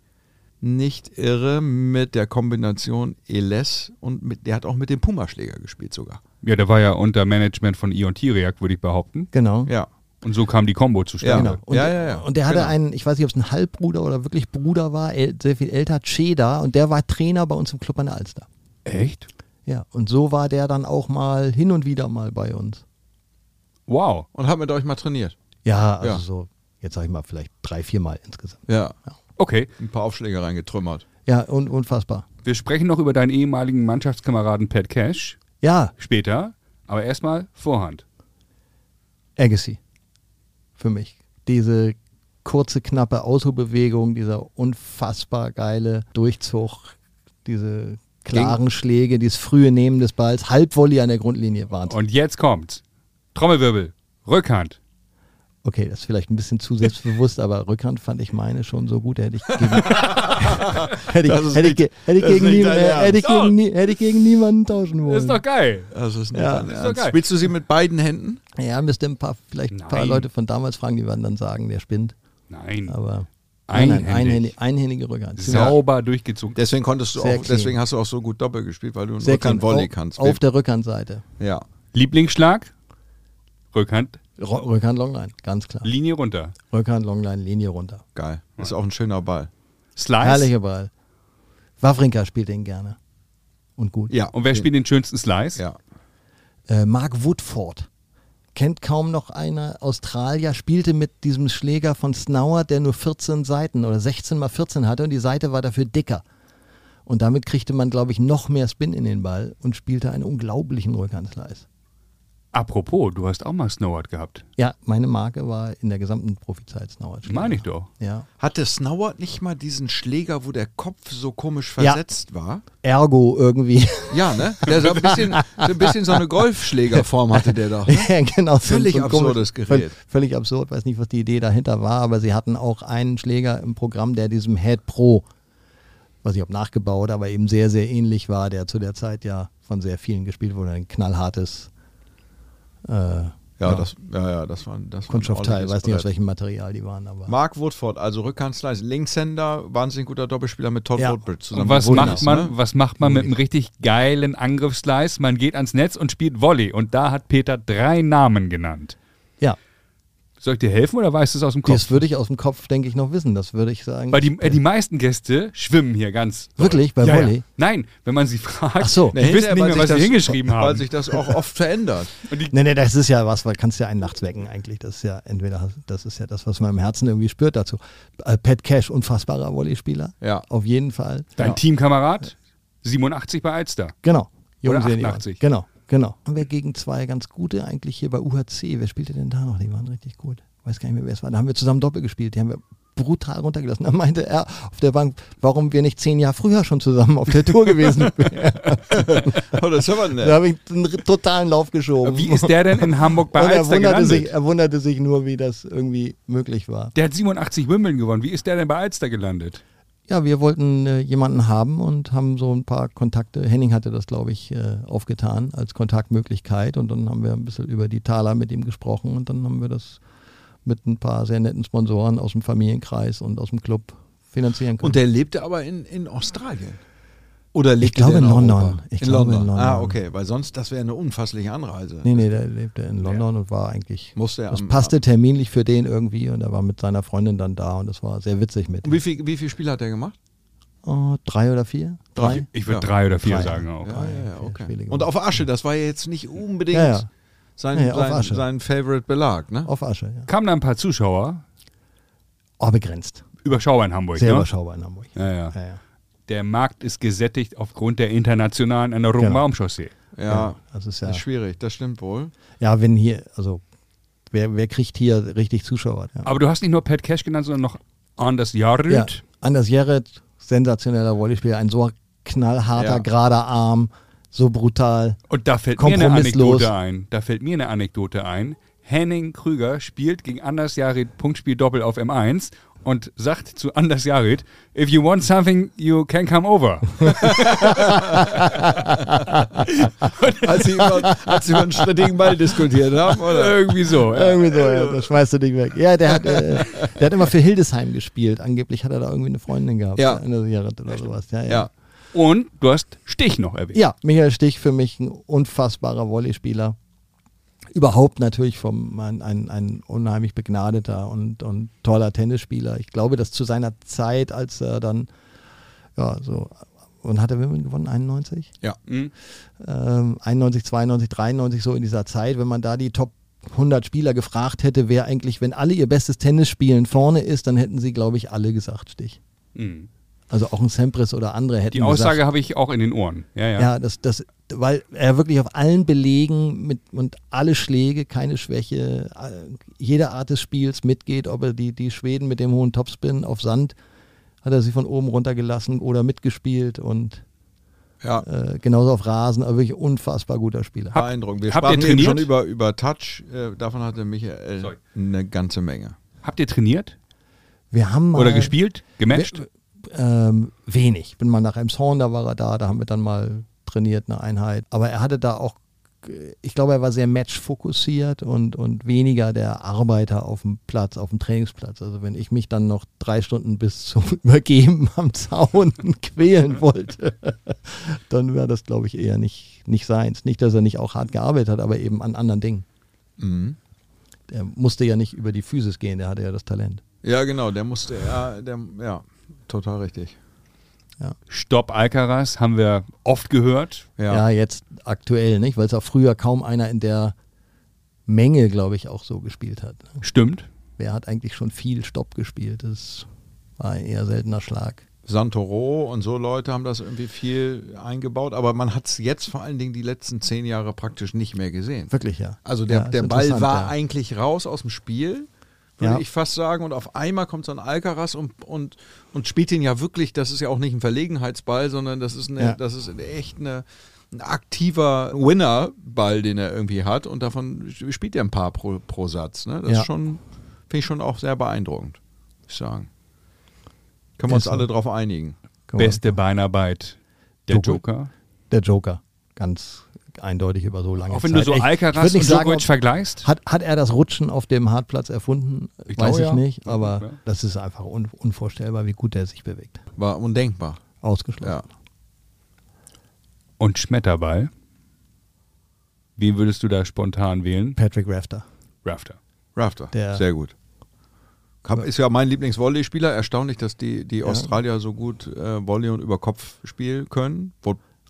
nicht irre, mit der Kombination Eles und mit, der hat auch mit dem Pumaschläger gespielt sogar. Ja, der war ja unter Management von Ion Tiriak, würde ich behaupten. Genau. Ja. Und so kam die Combo Ja. zustande. Genau. Und, Ja, ja, ja. und der hatte Genau. einen, ich weiß nicht, ob es ein Halbbruder oder wirklich Bruder war, äl sehr viel älter, Cheda, und der war Trainer bei uns im Club an der Alster. Echt? Ja, und so war der dann auch mal hin und wieder mal bei uns. Wow. Und hat mit euch mal trainiert. Ja, also Ja. so, jetzt sag ich mal, vielleicht drei, vier Mal insgesamt. Ja. Okay. Ein paar Aufschläge reingetrümmert. Ja, und unfassbar. Wir sprechen noch über deinen ehemaligen Mannschaftskameraden Pat Cash Ja, später. Aber erstmal Vorhand. Agassi. Für mich. Diese kurze, knappe Autobewegung, dieser unfassbar geile Durchzug, diese klaren Schläge, dieses frühe Nehmen des Balls, Halbvolley an der Grundlinie, Wahnsinn. Und jetzt kommt's. Trommelwirbel. Rückhand. Okay, das ist vielleicht ein bisschen zu selbstbewusst, aber Rückhand fand ich meine schon so gut, hätte ich gegen, hätte Das ich, ist hätte ich, nicht- hätte ich das ist gegen, nicht nie, dein hätte ich Ernst. gegen, nie, hätte ich gegen niemanden tauschen wollen. Ist doch geil. Das ist nicht Ja, ist doch geil. Spielst du sie mit beiden Händen? Ja, müsste ein paar, vielleicht ein paar. Leute von damals fragen, die werden dann sagen, der spinnt. Nein. Aber nein, nein, Einhändig. einhändig, einhändige Rückhand. Sauber durchgezogen. Deswegen konntest du Sehr auch, clean. deswegen hast du auch so gut Doppel gespielt, weil du einen. Rückhand-Volley Auf- kannst. Auf der Rückhandseite. ja. Lieblingsschlag? Rückhand. Rückhand, Longline, ganz klar. Linie runter. Rückhand, Longline, Linie runter. Geil. Ist auch ein schöner Ball. Slice. Herrlicher Ball. Wawrinka spielt den gerne. Und gut. Ja. Und wer spielt den schönsten Slice? Ja. Äh, Mark Woodford. Kennt kaum noch einer. Australier spielte mit diesem Schläger von Snauer, der nur 14 Seiten oder 16 mal 14 hatte und die Seite war dafür dicker. Und damit kriegte man, glaube ich, noch mehr Spin in den Ball und spielte einen unglaublichen Rückhandslice. Apropos, du hast auch mal Snowboard gehabt. Ja, meine Marke war in der gesamten Profizeit Snauer. Meine ich doch. Ja. Hatte Snowert nicht mal diesen Schläger, wo der Kopf so komisch Ja. versetzt war? Ergo irgendwie. Ja, ne? Der so ein bisschen, so ein bisschen so eine Golfschlägerform hatte der doch. Ne? ja, genau. Völlig so absurdes komisch- Gerät. Völ- Völlig absurd, weiß nicht, was die Idee dahinter war, aber sie hatten auch einen Schläger im Programm, der diesem Head Pro, weiß ich ob nachgebaut, aber eben sehr, sehr ähnlich war, der zu der Zeit ja von sehr vielen gespielt wurde. Ein knallhartes äh, Ja, das, ja, ja, das war, das Kunststoffteil, weiß nicht aus welchem Material die waren, aber. Mark Woodford, also Rückhandslice, Linkshänder, wahnsinnig guter Doppelspieler mit Todd Ja. Woodbridge zusammen. Und was Wunderbar, macht man, ne? was macht man mit einem richtig geilen Angriffsslice? Man geht ans Netz und spielt Volley. Und da hat Peter drei Namen genannt. ja, Soll ich dir helfen oder weißt du es aus dem Kopf? das würde ich aus dem Kopf, denke ich, noch wissen. Das würde ich sagen. Weil die, äh, die meisten Gäste schwimmen hier ganz. doll. Wirklich? Bei ja, Volley? Ja. Nein, wenn man sie fragt, Ach so. die Nee, wissen nicht weil mehr, was sie hingeschrieben Weil haben. sich das auch oft verändert. Nee, nee, das ist ja was, weil kannst ja einen nachts wecken eigentlich. Das ist ja entweder, das ist ja das, was man im Herzen irgendwie spürt dazu. Äh, Pat Cash, unfassbarer Volleyspieler. Ja. Auf jeden Fall. Dein Ja. Teamkamerad, 87 bei Alster. Genau. Oder Jungs, 88. Genau, genau. Haben wir gegen zwei ganz gute eigentlich hier bei UHC. Wer spielte denn da noch? Die waren richtig gut. Weiß gar nicht mehr, wer es war. Da haben wir zusammen Doppel gespielt. Die haben wir brutal runtergelassen. Da meinte er auf der Bank, warum wir nicht zehn Jahre früher schon zusammen auf der Tour gewesen wären. Oh, das ist aber da nett. habe ich einen totalen Lauf geschoben. Wie ist der denn in Hamburg bei Und er Alster wunderte, gelandet? sich, er wunderte sich nur, wie das irgendwie möglich war. Der hat 87 Wimbledon gewonnen. Wie ist der denn bei Alster gelandet? Ja, wir wollten äh, jemanden haben und haben so ein paar Kontakte. Henning hatte das, glaube ich, äh, aufgetan als Kontaktmöglichkeit und dann haben wir ein bisschen über die Taler mit ihm gesprochen und dann haben wir das mit ein paar sehr netten Sponsoren aus dem Familienkreis und aus dem Club finanzieren können. Und der lebte aber in, in Australien. Oder lebt glaube der in London. Ich in glaube London. in London. Ah, okay, weil sonst, das wäre eine unfassliche Anreise. Nee, nee, der lebte in London und war eigentlich. Musste er das am- passte terminlich für den irgendwie und er war mit seiner Freundin dann da und das war sehr witzig mit. Und wie viel, wie viel Spiele hat er gemacht? Oh, drei oder vier? Drei? Ich würde Ja. drei oder vier Drei. sagen auch. Ja, ja, ja, okay. Spiele Und auf Asche, das war ja jetzt nicht unbedingt Ja, ja. Sein, Ja, ja, auf sein, Asche. sein Favorite Belag, ne? Auf Asche, ja. Kamen da ein paar Zuschauer, Oh, begrenzt. überschaubar in Hamburg, Sehr ne? überschaubar in Hamburg. Ja, ja. Ja, ja. Der Markt ist gesättigt aufgrund der internationalen Erneuerung Genau. Baumchaussee. Ja, Das ist ja. ist schwierig, das stimmt wohl. Ja, wenn hier, also wer, wer kriegt hier richtig Zuschauer? Ja. Aber du hast nicht nur Pat Cash genannt, sondern noch Anders Jarryd. Ja, Anders Jarrett, sensationeller Volleyspieler, ein so knallharter, Ja. gerader Arm, so brutal. Und da fällt mir eine. Anekdote ein. Da fällt mir eine Anekdote ein. Henning Krüger spielt gegen Anders Jarid Punktspiel Doppel auf M1 und sagt zu Anders Jarid, if you want something, you can come over. Als sie, über, als sie über einen strittigen Ball diskutiert haben, oder? Irgendwie so. Ja. Irgendwie so, ja, das schmeißt du nicht weg. Ja, der hat, äh, der hat immer für Hildesheim gespielt. Angeblich hat er da irgendwie eine Freundin gehabt. Ja. Anders Jarrett oder sowas. Ja, ja. Ja. Und du hast Stich noch erwähnt. Ja, Michael Stich für mich ein unfassbarer Volleyspieler. Überhaupt natürlich vom ein, ein, ein unheimlich begnadeter und, und toller Tennisspieler. Ich glaube, dass zu seiner Zeit, als er dann ja so und hat er Wimbledon gewonnen 91? Ja. Mhm. Ähm, 91, 92, 93 so in dieser Zeit, wenn man da die Top 100 Spieler gefragt hätte, wer eigentlich, wenn alle ihr bestes Tennis spielen vorne ist, dann hätten sie, glaube ich, alle gesagt Stich. Mhm. Also auch ein Sempris oder andere hätten Die Aussage habe ich auch in den Ohren. Ja, ja. ja, das, das, weil er wirklich auf allen Belegen mit und alle Schläge, keine Schwäche, äh, jede Art des Spiels mitgeht, ob er die, die Schweden mit dem hohen Topspin auf Sand hat er sie von oben runtergelassen oder mitgespielt und Ja, äh, genauso auf Rasen, aber wirklich unfassbar guter Spieler. beeindruckend. Wir habt ihr sprachen eben trainiert? schon über, über Touch, äh, davon hatte Michael Sorry. eine ganze Menge. Habt ihr trainiert? Wir haben mal, Oder gespielt? Gematcht? Ähm, wenig. Bin mal nach Emshorn, da war er da, da haben wir dann mal trainiert, eine Einheit. Aber er hatte da auch, ich glaube, er war sehr matchfokussiert und, und weniger der Arbeiter auf dem Platz, auf dem Trainingsplatz. Also wenn ich mich dann noch drei Stunden bis zum Übergeben am Zaun quälen wollte, dann wäre das, glaube ich, eher nicht, nicht seins. Nicht, dass er nicht auch hart gearbeitet hat, aber eben an anderen Dingen. Mhm. Der musste ja nicht über die Physis gehen, der hatte ja das Talent. Ja, genau, der musste, ja, der, ja, total richtig. Stopp Alcaraz haben wir oft gehört. Ja, Ja, jetzt aktuell nicht, weil es auch früher kaum einer in der Menge, glaube ich, auch so gespielt hat. ne? Stimmt. Wer hat eigentlich schon viel Stopp gespielt? Das war ein eher seltener Schlag. Santoro und so Leute haben das irgendwie viel eingebaut, aber man hat es jetzt vor allen Dingen die letzten zehn Jahre praktisch nicht mehr gesehen. Wirklich, ja. Also der, Ja, der Ball war ja. eigentlich raus aus dem Spiel, würde Ja. ich fast sagen. Und auf einmal kommt so ein Alcaraz und, und, und spielt ihn ja wirklich, das ist ja auch nicht ein Verlegenheitsball, sondern das ist, eine, Ja. das ist echt eine, ein aktiver Winner-Ball, den er irgendwie hat. Und davon spielt er ein paar pro, pro Satz. Ne? Das Ja. ist schon, finde ich schon auch sehr beeindruckend, muss ich sagen. Können wir uns alle drauf einigen. Beste Beinarbeit der Joker. Der Joker. Ganz eindeutig über so lange Auch wenn Zeit. du so Ich- ich Alcaraz und nicht sagen, Djokovic ob- vergleichst. Hat, hat er das Rutschen auf dem Hartplatz erfunden? Ich Weiß glaube, ich ja. nicht, aber ja. das ist einfach un, unvorstellbar, wie gut er sich bewegt. War undenkbar. Ausgeschlossen. Ja. Und Schmetterball. Wen würdest du da spontan wählen? Patrick Rafter. Rafter. Rafter, Der- sehr gut. Ist ja mein Lieblingsvolleyspieler. Erstaunlich, dass die, die Australier so gut äh, Volley und über Kopf spielen können.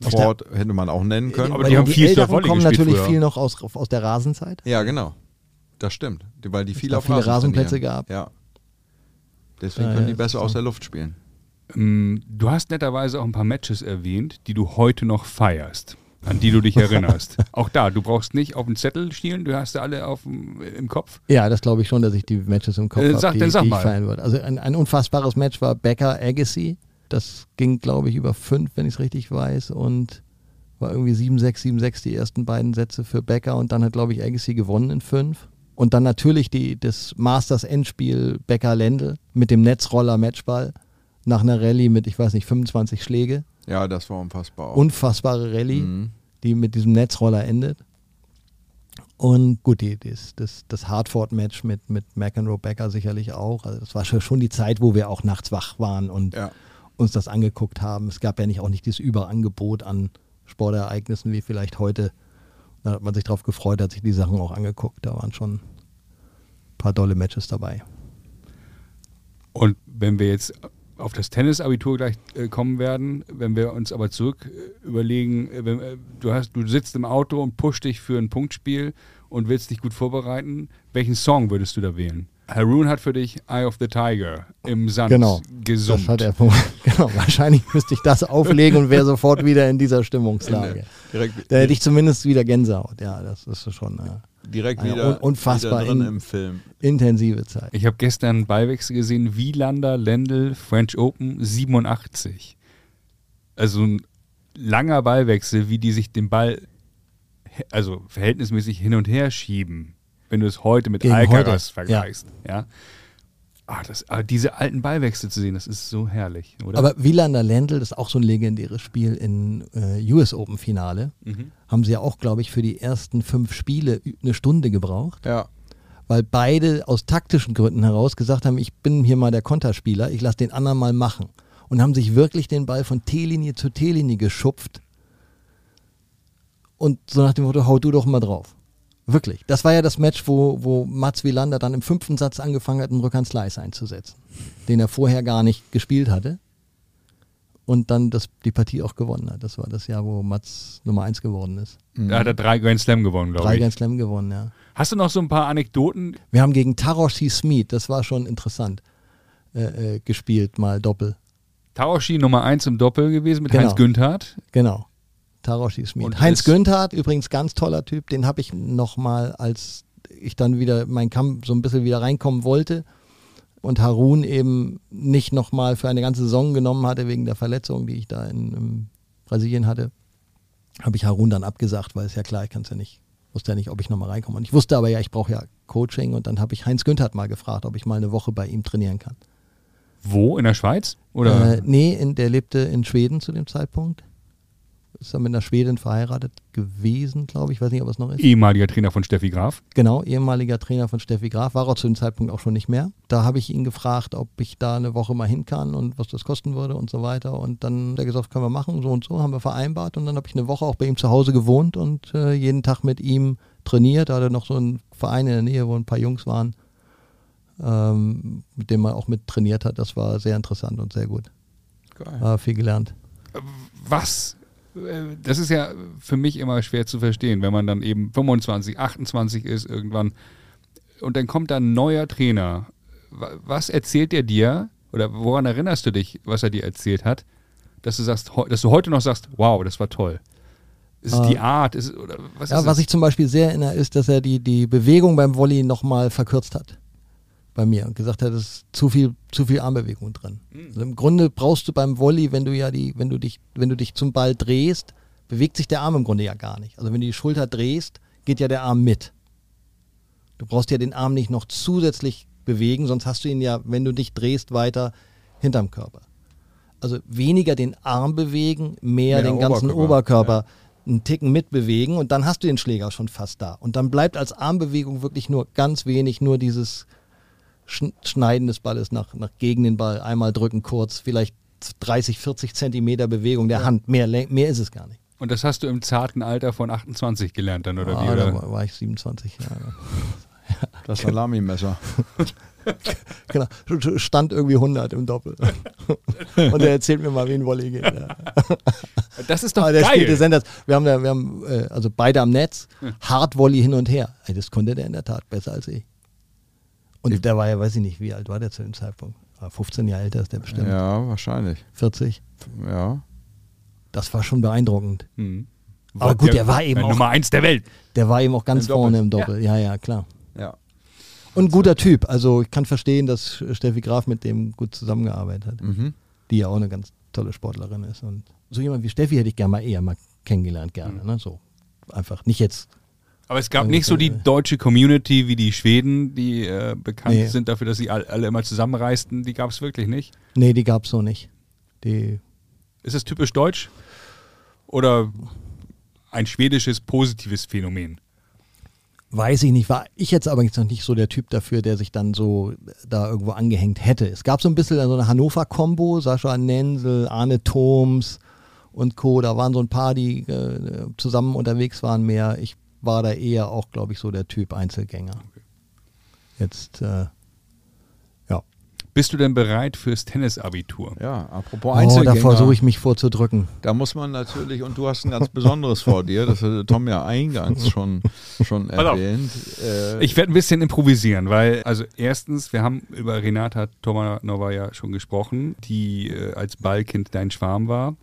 Woodford hätte man auch nennen können. Aber die haben viel Älteren Volley kommen natürlich früher. viel noch aus, aus der Rasenzeit. ja, genau. Das stimmt. Die, weil die viel da auf viele Rasen Rasenplätze gab. Ja. Deswegen Ja, können ja, die besser so. aus der Luft spielen. Mm, Du hast netterweise auch ein paar Matches erwähnt, die du heute noch feierst, an die du dich erinnerst. auch da, du brauchst nicht auf den Zettel stielen, du hast sie alle auf im Kopf. Ja, das glaube ich schon, dass ich die Matches im Kopf Äh, habe, sag- die, sag die ich mal. feiern würde. Also ein, ein unfassbares Match war Becker Agassi. Das ging, glaube ich, über fünf, wenn ich es richtig weiß. Und war irgendwie 7-6, 7-6 die ersten beiden Sätze für Becker. Und dann hat, glaube ich, Agassi gewonnen in fünf. Und dann natürlich die, das Masters-Endspiel Becker-Lendl mit dem Netzroller-Matchball nach einer Rallye mit, ich weiß nicht, 25 Schläge. Ja, das war unfassbar. auch. Unfassbare Rallye Mhm. die mit diesem Netzroller endet. Und gut, die, das, das, das Hartford-Match mit, mit McEnroe Becker sicherlich auch. Also das war schon die Zeit, wo wir auch nachts wach waren und, Ja. Uns das angeguckt haben. Es gab ja nicht auch nicht dieses Überangebot an Sportereignissen wie vielleicht heute. Da hat man sich drauf gefreut, hat sich die Sachen auch angeguckt. Da waren schon ein paar dolle Matches dabei. Und wenn wir jetzt auf das Tennisabitur gleich äh, kommen werden, wenn wir uns aber zurück äh, überlegen, äh, wenn, du, hast, du sitzt im Auto und pusht dich für ein Punktspiel und willst dich gut vorbereiten, welchen Song würdest du da wählen? Haroon hat für dich Eye of the Tiger im Sand Genau, gesummt. Das hat er genau, wahrscheinlich müsste ich das auflegen und wäre sofort wieder in dieser Stimmungslage. Direkt, Da hätte ich zumindest wieder Gänsehaut. Ja, das ist schon eine direkt eine wieder, un- unfassbar wieder drin in- im Film. intensive Zeit. Ich habe gestern einen Ballwechsel gesehen, Wielander, Lendl, French Open 87. Also ein langer Ballwechsel, wie die sich den Ball, also verhältnismäßig hin und her schieben, wenn du es heute mit Alcaraz vergleichst. Ja. Ah, das, aber diese alten Ballwechsel zu sehen, das ist so herrlich, oder? Aber Wielander Lendl, das ist auch so ein legendäres Spiel in äh, US Open Finale. Mhm. Haben sie ja auch, glaube ich, für die ersten fünf Spiele eine Stunde gebraucht, Ja. weil beide aus taktischen Gründen heraus gesagt haben, ich bin hier mal der Konterspieler, ich lasse den anderen mal machen. Und haben sich wirklich den Ball von T-Linie zu T-Linie geschupft. Und so nach dem Motto, hau du doch mal drauf. Wirklich. Das war ja das Match, wo, wo Mats Wielander dann im fünften Satz angefangen hat, einen Rückhand-Slice einzusetzen, den er vorher gar nicht gespielt hatte. Und dann das, die Partie auch gewonnen hat. Das war das Jahr, wo Mats Nummer 1 geworden ist. Da hat er drei Grand Slam gewonnen, glaube Drei ich. Grand Slam gewonnen, ja. Hast du noch so ein paar Anekdoten? Wir haben gegen Taroshi Smith, das war schon interessant, äh, äh, gespielt, mal Doppel. Taoshi Nummer 1 im Doppel gewesen mit Genau. Heinz Günthardt. Genau. Taroshi Smith. Heinz Günthardt, übrigens ganz toller Typ, den habe ich nochmal, als ich dann wieder mein Kampf so ein bisschen wieder reinkommen wollte und Harun eben nicht nochmal für eine ganze Saison genommen hatte wegen der Verletzung, die ich da in, in Brasilien hatte, habe ich Harun dann abgesagt, weil es ja klar, ich kann es ja nicht, wusste ja nicht, ob ich nochmal reinkomme. Und ich wusste aber ja, ich brauche ja Coaching und dann habe ich Heinz Günthardt mal gefragt, ob ich mal eine Woche bei ihm trainieren kann. Wo? In der Schweiz? Oder? Äh, nee, in, der lebte in Schweden zu dem Zeitpunkt. Ist dann mit einer Schwedin verheiratet gewesen, glaube ich. Weiß nicht, ob es noch ist. Ehemaliger Trainer von Steffi Graf. Genau, ehemaliger Trainer von Steffi Graf, war er zu dem Zeitpunkt auch schon nicht mehr. Da habe ich ihn gefragt, ob ich da eine Woche mal hin kann und was das kosten würde und so weiter. Und dann hat er gesagt, können wir machen, so und so, haben wir vereinbart. Und dann habe ich eine Woche auch bei ihm zu Hause gewohnt und äh, jeden Tag mit ihm trainiert. Da hatte er noch so einen Verein in der Nähe, wo ein paar Jungs waren, ähm, mit dem er auch mit trainiert hat. Das war sehr interessant und sehr gut. Geil. War viel gelernt. Was? Äh, Das ist ja für mich immer schwer zu verstehen, wenn man dann eben 25, 28 ist irgendwann und dann kommt da ein neuer Trainer. Wa- Was erzählt er dir oder woran erinnerst du dich, was er dir erzählt hat, dass du sagst, dass du heute noch sagst, wow, das war toll. Ist es Ah. die Art? Ist oder was Ja, was ich zum Beispiel sehr erinnere, ist, dass er die, die Bewegung beim Volley nochmal verkürzt hat. Bei mir und gesagt hat, es ist zu viel, zu viel Armbewegung drin. Also Im Grunde brauchst du beim Volley, wenn du ja die, wenn du dich, wenn du dich zum Ball drehst, bewegt sich der Arm im Grunde ja gar nicht. Also wenn du die Schulter drehst, geht ja der Arm mit. Du brauchst ja den Arm nicht noch zusätzlich bewegen, sonst hast du ihn ja, wenn du dich drehst, weiter hinterm Körper. Also weniger den Arm bewegen, mehr, Mehr den ganzen Oberkörper, Oberkörper einen Ticken mitbewegen und dann hast du den Schläger schon fast da. Und dann bleibt als Armbewegung wirklich nur ganz wenig, nur dieses Schneiden des Balles nach, nach gegen den Ball, einmal drücken kurz, vielleicht 30, 40 Zentimeter Bewegung der Hand. Mehr, mehr ist es gar nicht. Und das hast du im zarten Alter von 28 gelernt dann, oder wie? Ah, da Oder? war, war ich 27 Jahre. Das Salami-Messer. Genau, stand irgendwie 100 im Doppel. Und er erzählt mir mal, wie ein Volley geht. Ja. Das ist doch Aber der spielte geil. Senders. Wir haben, da, wir haben äh, also beide am Netz, hart Volley hin und her. Das konnte der in der Tat besser als ich. Und der war ja, weiß ich nicht, wie alt war der zu dem Zeitpunkt? War 15 Jahre älter ist der bestimmt. Ja, wahrscheinlich. 40. Ja. Das war schon beeindruckend. Hm. Aber gut, der war eben der auch- Nummer eins der Welt. Der war eben auch ganz Im vorne im Doppel. Ja. ja, klar. Ja. Und ein guter Typ. Also ich kann verstehen, dass Steffi Graf mit dem gut zusammengearbeitet hat. Mhm. Die ja auch eine ganz tolle Sportlerin ist. Und so jemand wie Steffi hätte ich gerne mal eher mal kennengelernt, gerne. Ne? So einfach nicht jetzt. Aber es gab nicht so die deutsche Community wie die Schweden, die äh, bekannt Nee. sind dafür, dass sie all, alle immer zusammenreisten. Die gab es wirklich nicht. Nee, die gab es so nicht. Die Ist es typisch deutsch? Oder ein schwedisches positives Phänomen? Weiß ich nicht, war ich jetzt aber jetzt noch nicht so der Typ dafür, der sich dann so da irgendwo angehängt hätte. Es gab so ein bisschen so eine Hannover-Kombo, Sascha Nensel, Arne Thoms und Co. Da waren so ein paar, die äh, zusammen unterwegs waren mehr. Ich war da eher auch, glaube ich, so der Typ Einzelgänger. Jetzt, äh, ja. Bist du denn bereit fürs Tennisabitur? Ja, apropos Oh, Einzelgänger. da versuche ich mich vorzudrücken. Da muss man natürlich, und du hast ein ganz Besonderes vor dir, das hatte Tom ja eingangs schon, schon erwähnt. Äh, Ich werde ein bisschen improvisieren, weil, also erstens, wir haben über Renata Tomanova ja schon gesprochen, die äh, als Ballkind dein Schwarm war.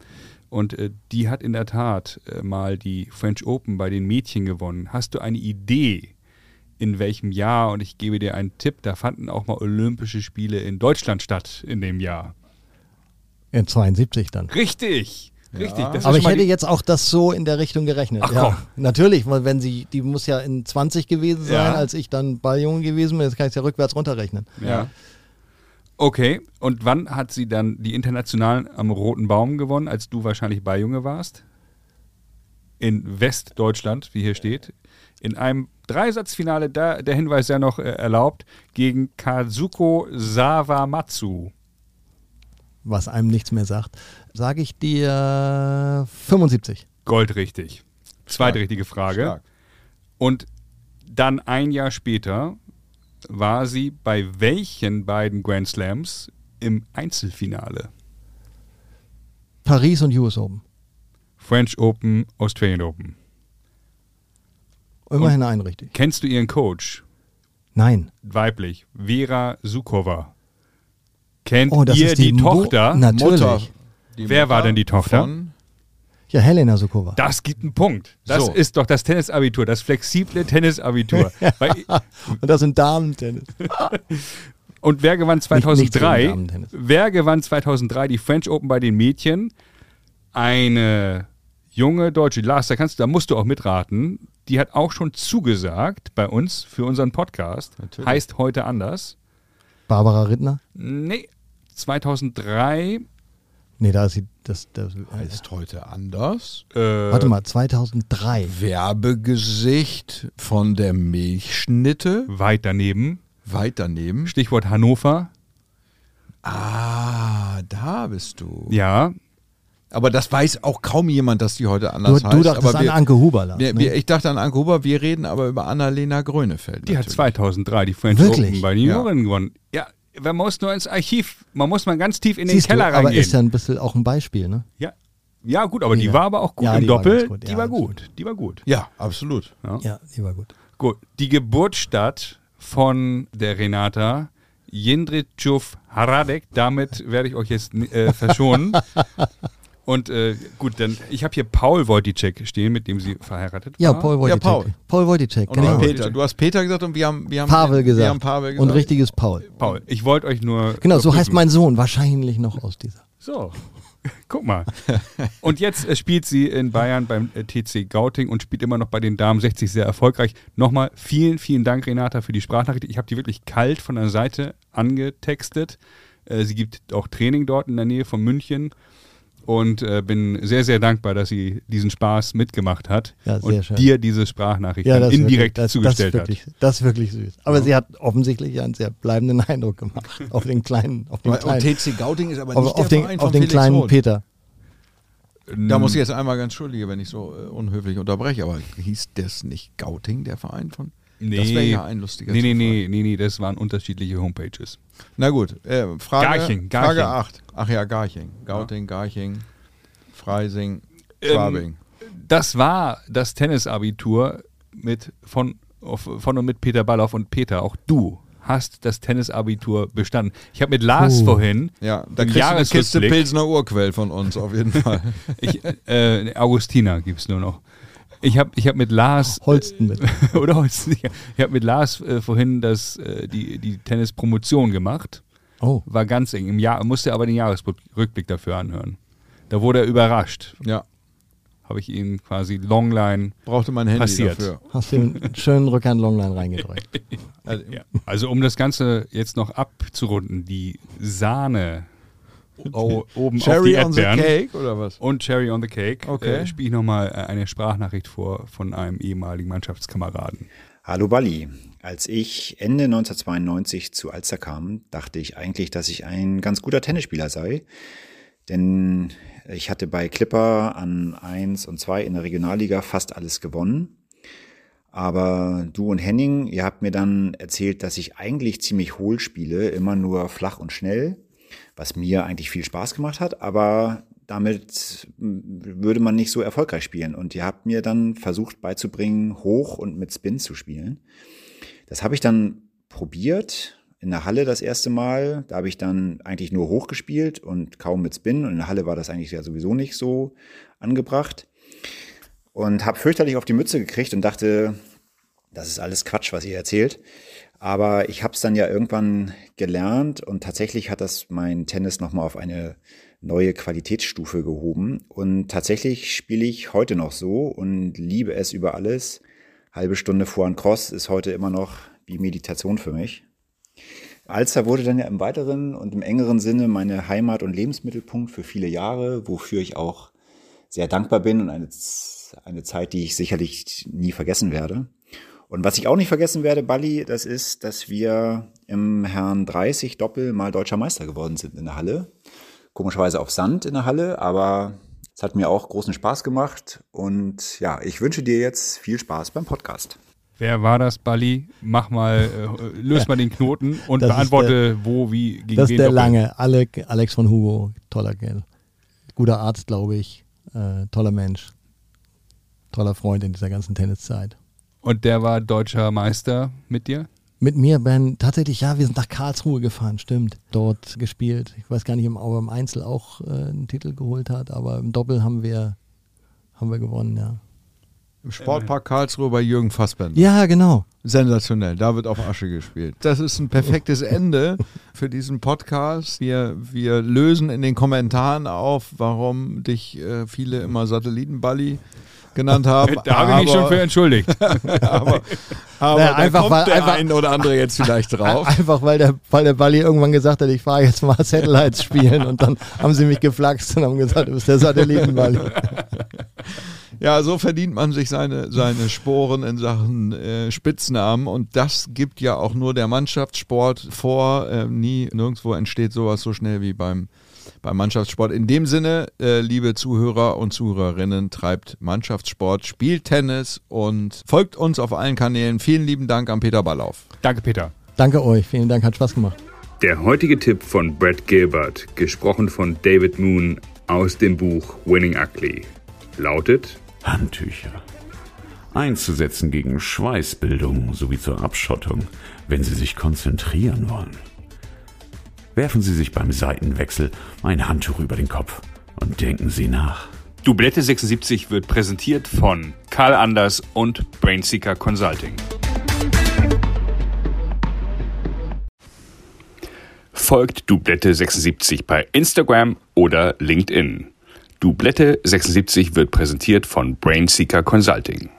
Und äh, die hat in der Tat äh, mal die French Open bei den Mädchen gewonnen. Hast du eine Idee, in welchem Jahr? Und ich gebe dir einen Tipp, da fanden auch mal Olympische Spiele in Deutschland statt in dem Jahr. In 72 dann. Richtig, richtig. Das ist Aber ich hätte jetzt auch das so in der Richtung gerechnet. Ach, ja, komm. natürlich, weil wenn sie, die muss ja in 20 gewesen sein, Ja. als ich dann Balljunge gewesen bin. Jetzt kann ich es ja rückwärts runterrechnen. Ja. Okay, und wann hat sie dann die Internationalen am Roten Baum gewonnen, als du wahrscheinlich Balljunge warst? In Westdeutschland, wie hier steht. In einem Dreisatzfinale, da der Hinweis ja noch äh, erlaubt, gegen Kazuko Sawamatsu. Was einem nichts mehr sagt. Sage ich dir 75. Goldrichtig. Zweite richtige Frage. stark. Und dann ein Jahr später war sie bei welchen beiden Grand Slams im Einzelfinale? Paris und US Open. French Open, Australian Open. Immerhin ein richtig. Kennst du ihren Coach? Nein. Weiblich. Vera Sukova. Kennt Oh, das ihr ist die, die Tochter? Natürlich. Mutter, die Wer war Mutter denn die Tochter? Von, Ja, Helena Sukova. Das gibt einen Punkt. Das So. ist doch das Tennisabitur, das flexible Tennisabitur. Und das sind Damen-Tennis. und wer gewann nichts gegen 2003? Damen-Tennis. Wer gewann 2003 die French Open bei den Mädchen? Eine junge Deutsche. Lars, da, kannst, da musst du auch mitraten. Die hat auch schon zugesagt bei uns für unseren Podcast. Natürlich. Heißt heute anders. Barbara Rittner? Nee, 2003. Nee, da ist sie. Das, das, heißt heute anders. Äh, warte mal, 2003. Werbegesicht von der Milchschnitte. Weit daneben. Weit daneben. Stichwort Hannover. Ah, da bist du. Ja. Aber das weiß auch kaum jemand, dass die heute Du, anders du heißt. dachtest aber an wir, Anke Huber. Lars, wir, ne? wir, ich dachte an Anke Huber, wir reden aber über Annalena Grönefeld. Die hat natürlich. 2003 die French Wirklich? Open bei den Ja. Juniorinnen gewonnen. Ja, man muss nur ins Archiv, man muss mal ganz tief in den Siehst Keller du, aber reingehen. ist ja ein bisschen auch ein Beispiel, ne? ja. ja, gut, aber die Ja. war aber auch gut Ja, im die war Doppel. gut, Die ja, war absolut. gut. Die war gut. Ja, absolut. Ja, die war gut. Gut. Die Geburtsstadt von der Renata, Jindřichův Hradec, damit werde ich euch jetzt äh, verschonen. Und äh, gut, dann, ich habe hier Paul Wojcicek stehen, mit dem sie verheiratet Ja, war. Paul Wojcicek. Paul. Paul Wojcicek, Und genau. Peter. Du hast Peter gesagt und wir haben, wir haben Pavel wir gesagt. haben Pavel gesagt. Und richtiges Paul. Paul, ich wollte euch nur. Genau, so heißt mein Sohn. Wahrscheinlich noch aus dieser. So, guck mal. Und jetzt äh, spielt sie in Bayern beim äh, TC Gauting und spielt immer noch bei den Damen 60 sehr erfolgreich. Nochmal vielen, vielen Dank, Renata, für die Sprachnachricht. Ich habe die wirklich kalt von der Seite angetextet. Äh, sie gibt auch Training dort in der Nähe von München. Und äh, bin sehr, sehr dankbar, dass sie diesen Spaß mitgemacht hat Ja, sehr und schön. dir diese Sprachnachricht Ja, indirekt wirklich, das, zugestellt das ist wirklich, Das ist wirklich süß. Aber sie hat offensichtlich einen sehr bleibenden Eindruck gemacht auf den kleinen, auf den Und kleinen, TC Gauting ist aber auf, nicht auf der den, Verein auf von den kleinen Roth. Peter. hat. Da muss ich jetzt einmal ganz schuldige, wenn ich so äh, unhöflich unterbreche, aber hieß das nicht Gauting, der Verein von? Nee, Das wäre ja ein lustiger nee, nee, Zufall. nee, nee, nee, das waren unterschiedliche Homepages. Na gut, äh, Frage, Garching, Frage Garching. 8. Ach ja, Garching. Gauting, Garching, Freising, Ähm, Schwabing. Das war das Tennisabitur mit von, von und mit Peter Ballauf und Peter, auch du hast das Tennisabitur bestanden. Ich habe mit Lars Puh. vorhin ja, da kriegst du eine Kiste Jahresrückblick- Pilsner Urquell von uns auf jeden Fall. ich, äh, Augustina gibt es nur noch. Ich habe ich hab mit Lars Holsten mit. oder Holsten, ich habe mit Lars äh, vorhin das, äh, die, die Tennispromotion gemacht. Oh, War ganz eng. Im Jahr musste aber den Jahresrückblick dafür anhören. Da wurde er überrascht. ja, Habe ich ihn quasi Longline brauchte mein Handy Passiert. dafür. hast du einen schönen Rückhand Longline reingedrückt. Also, Ja. Also um das Ganze jetzt noch abzurunden, die Sahne o- oben auf die Cherry on the Erdbeeren cake oder was? und Cherry on the Cake Okay. äh, spiele ich nochmal äh, eine Sprachnachricht vor von einem ehemaligen Mannschaftskameraden. Hallo Bali. Als ich Ende 1992 zu Alster kam, dachte ich eigentlich, dass ich ein ganz guter Tennisspieler sei. Denn ich hatte bei Clipper an 1 und 2 in der Regionalliga fast alles gewonnen. Aber du und Henning, ihr habt mir dann erzählt, dass ich eigentlich ziemlich hohl spiele, immer nur flach und schnell, was mir eigentlich viel Spaß gemacht hat, aber damit würde man nicht so erfolgreich spielen. Und ihr habt mir dann versucht beizubringen, hoch und mit Spin zu spielen. Das habe ich dann probiert in der Halle das erste Mal. Da habe ich dann eigentlich nur hoch gespielt und kaum mit Spin. Und in der Halle war das eigentlich ja sowieso nicht so angebracht und habe fürchterlich auf die Mütze gekriegt und dachte, das ist alles Quatsch, was ihr erzählt. Aber ich habe es dann ja irgendwann gelernt und tatsächlich hat das mein Tennis nochmal auf eine neue Qualitätsstufe gehoben. Und tatsächlich spiele ich heute noch so und liebe es über alles. Halbe Stunde vor ein Cross ist heute immer noch wie Meditation für mich. Alster wurde dann ja im weiteren und im engeren Sinne meine Heimat und Lebensmittelpunkt für viele Jahre, wofür ich auch sehr dankbar bin und eine eine Zeit, die ich sicherlich nie vergessen werde. Und was ich auch nicht vergessen werde, Bali, das ist, dass wir im Herrn 30 Doppel mal deutscher Meister geworden sind in der Halle. Komischerweise auf Sand in der Halle, aber es hat mir auch großen Spaß gemacht. Und ja, ich wünsche dir jetzt viel Spaß beim Podcast. Wer war das, Bali? Mach mal, äh, löst mal den Knoten und das beantworte, der, wo, wie, gegen Das ist der Doppel. lange, Alec, Alex von Hugo, toller Kerl. Guter Arzt, glaube ich, äh, toller Mensch toller Freund in dieser ganzen Tenniszeit. Und der war deutscher Meister mit dir? Mit mir, Ben, tatsächlich, ja, wir sind nach Karlsruhe gefahren, stimmt. Dort gespielt. Ich weiß gar nicht, ob er im Einzel auch äh, einen Titel geholt hat, aber im Doppel haben wir, haben wir gewonnen, ja. Im Sportpark Karlsruhe bei Jürgen Fassbender. Ja, genau. Sensationell. Da wird auf Asche gespielt. Das ist ein perfektes Ende für diesen Podcast. Wir, wir lösen in den Kommentaren auf, warum dich äh, viele immer Satellitenballi genannt haben. Da habe ich mich schon für entschuldigt. aber, aber naja, einfach, kommt weil, der einfach, ein oder andere jetzt vielleicht drauf. Einfach, weil der, weil der Balli irgendwann gesagt hat, ich fahre jetzt mal Satellites spielen und dann haben sie mich geflaxt und haben gesagt, du bist der Satellitenballi. Ja, so verdient man sich seine, seine Sporen in Sachen äh, Spitznamen und das gibt ja auch nur der Mannschaftssport vor. Äh, nie, nirgendwo entsteht sowas so schnell wie beim beim Mannschaftssport. In dem Sinne, äh, liebe Zuhörer und Zuhörerinnen, treibt Mannschaftssport, spielt Tennis und folgt uns auf allen Kanälen. Vielen lieben Dank an Peter Ballauf. Danke, Peter. Danke euch. Vielen Dank, hat Spaß gemacht. Der heutige Tipp von Brad Gilbert, gesprochen von David Moon aus dem Buch Winning Ugly, lautet Handtücher. Einzusetzen gegen Schweißbildung sowie zur Abschottung, wenn Sie sich konzentrieren wollen werfen Sie sich beim Seitenwechsel ein Handtuch über den Kopf und denken Sie nach. Dublette 76 wird präsentiert von Karl Anders und Brainseeker Consulting. Folgt Dublette 76 bei Instagram oder LinkedIn. Dublette 76 wird präsentiert von Brainseeker Consulting.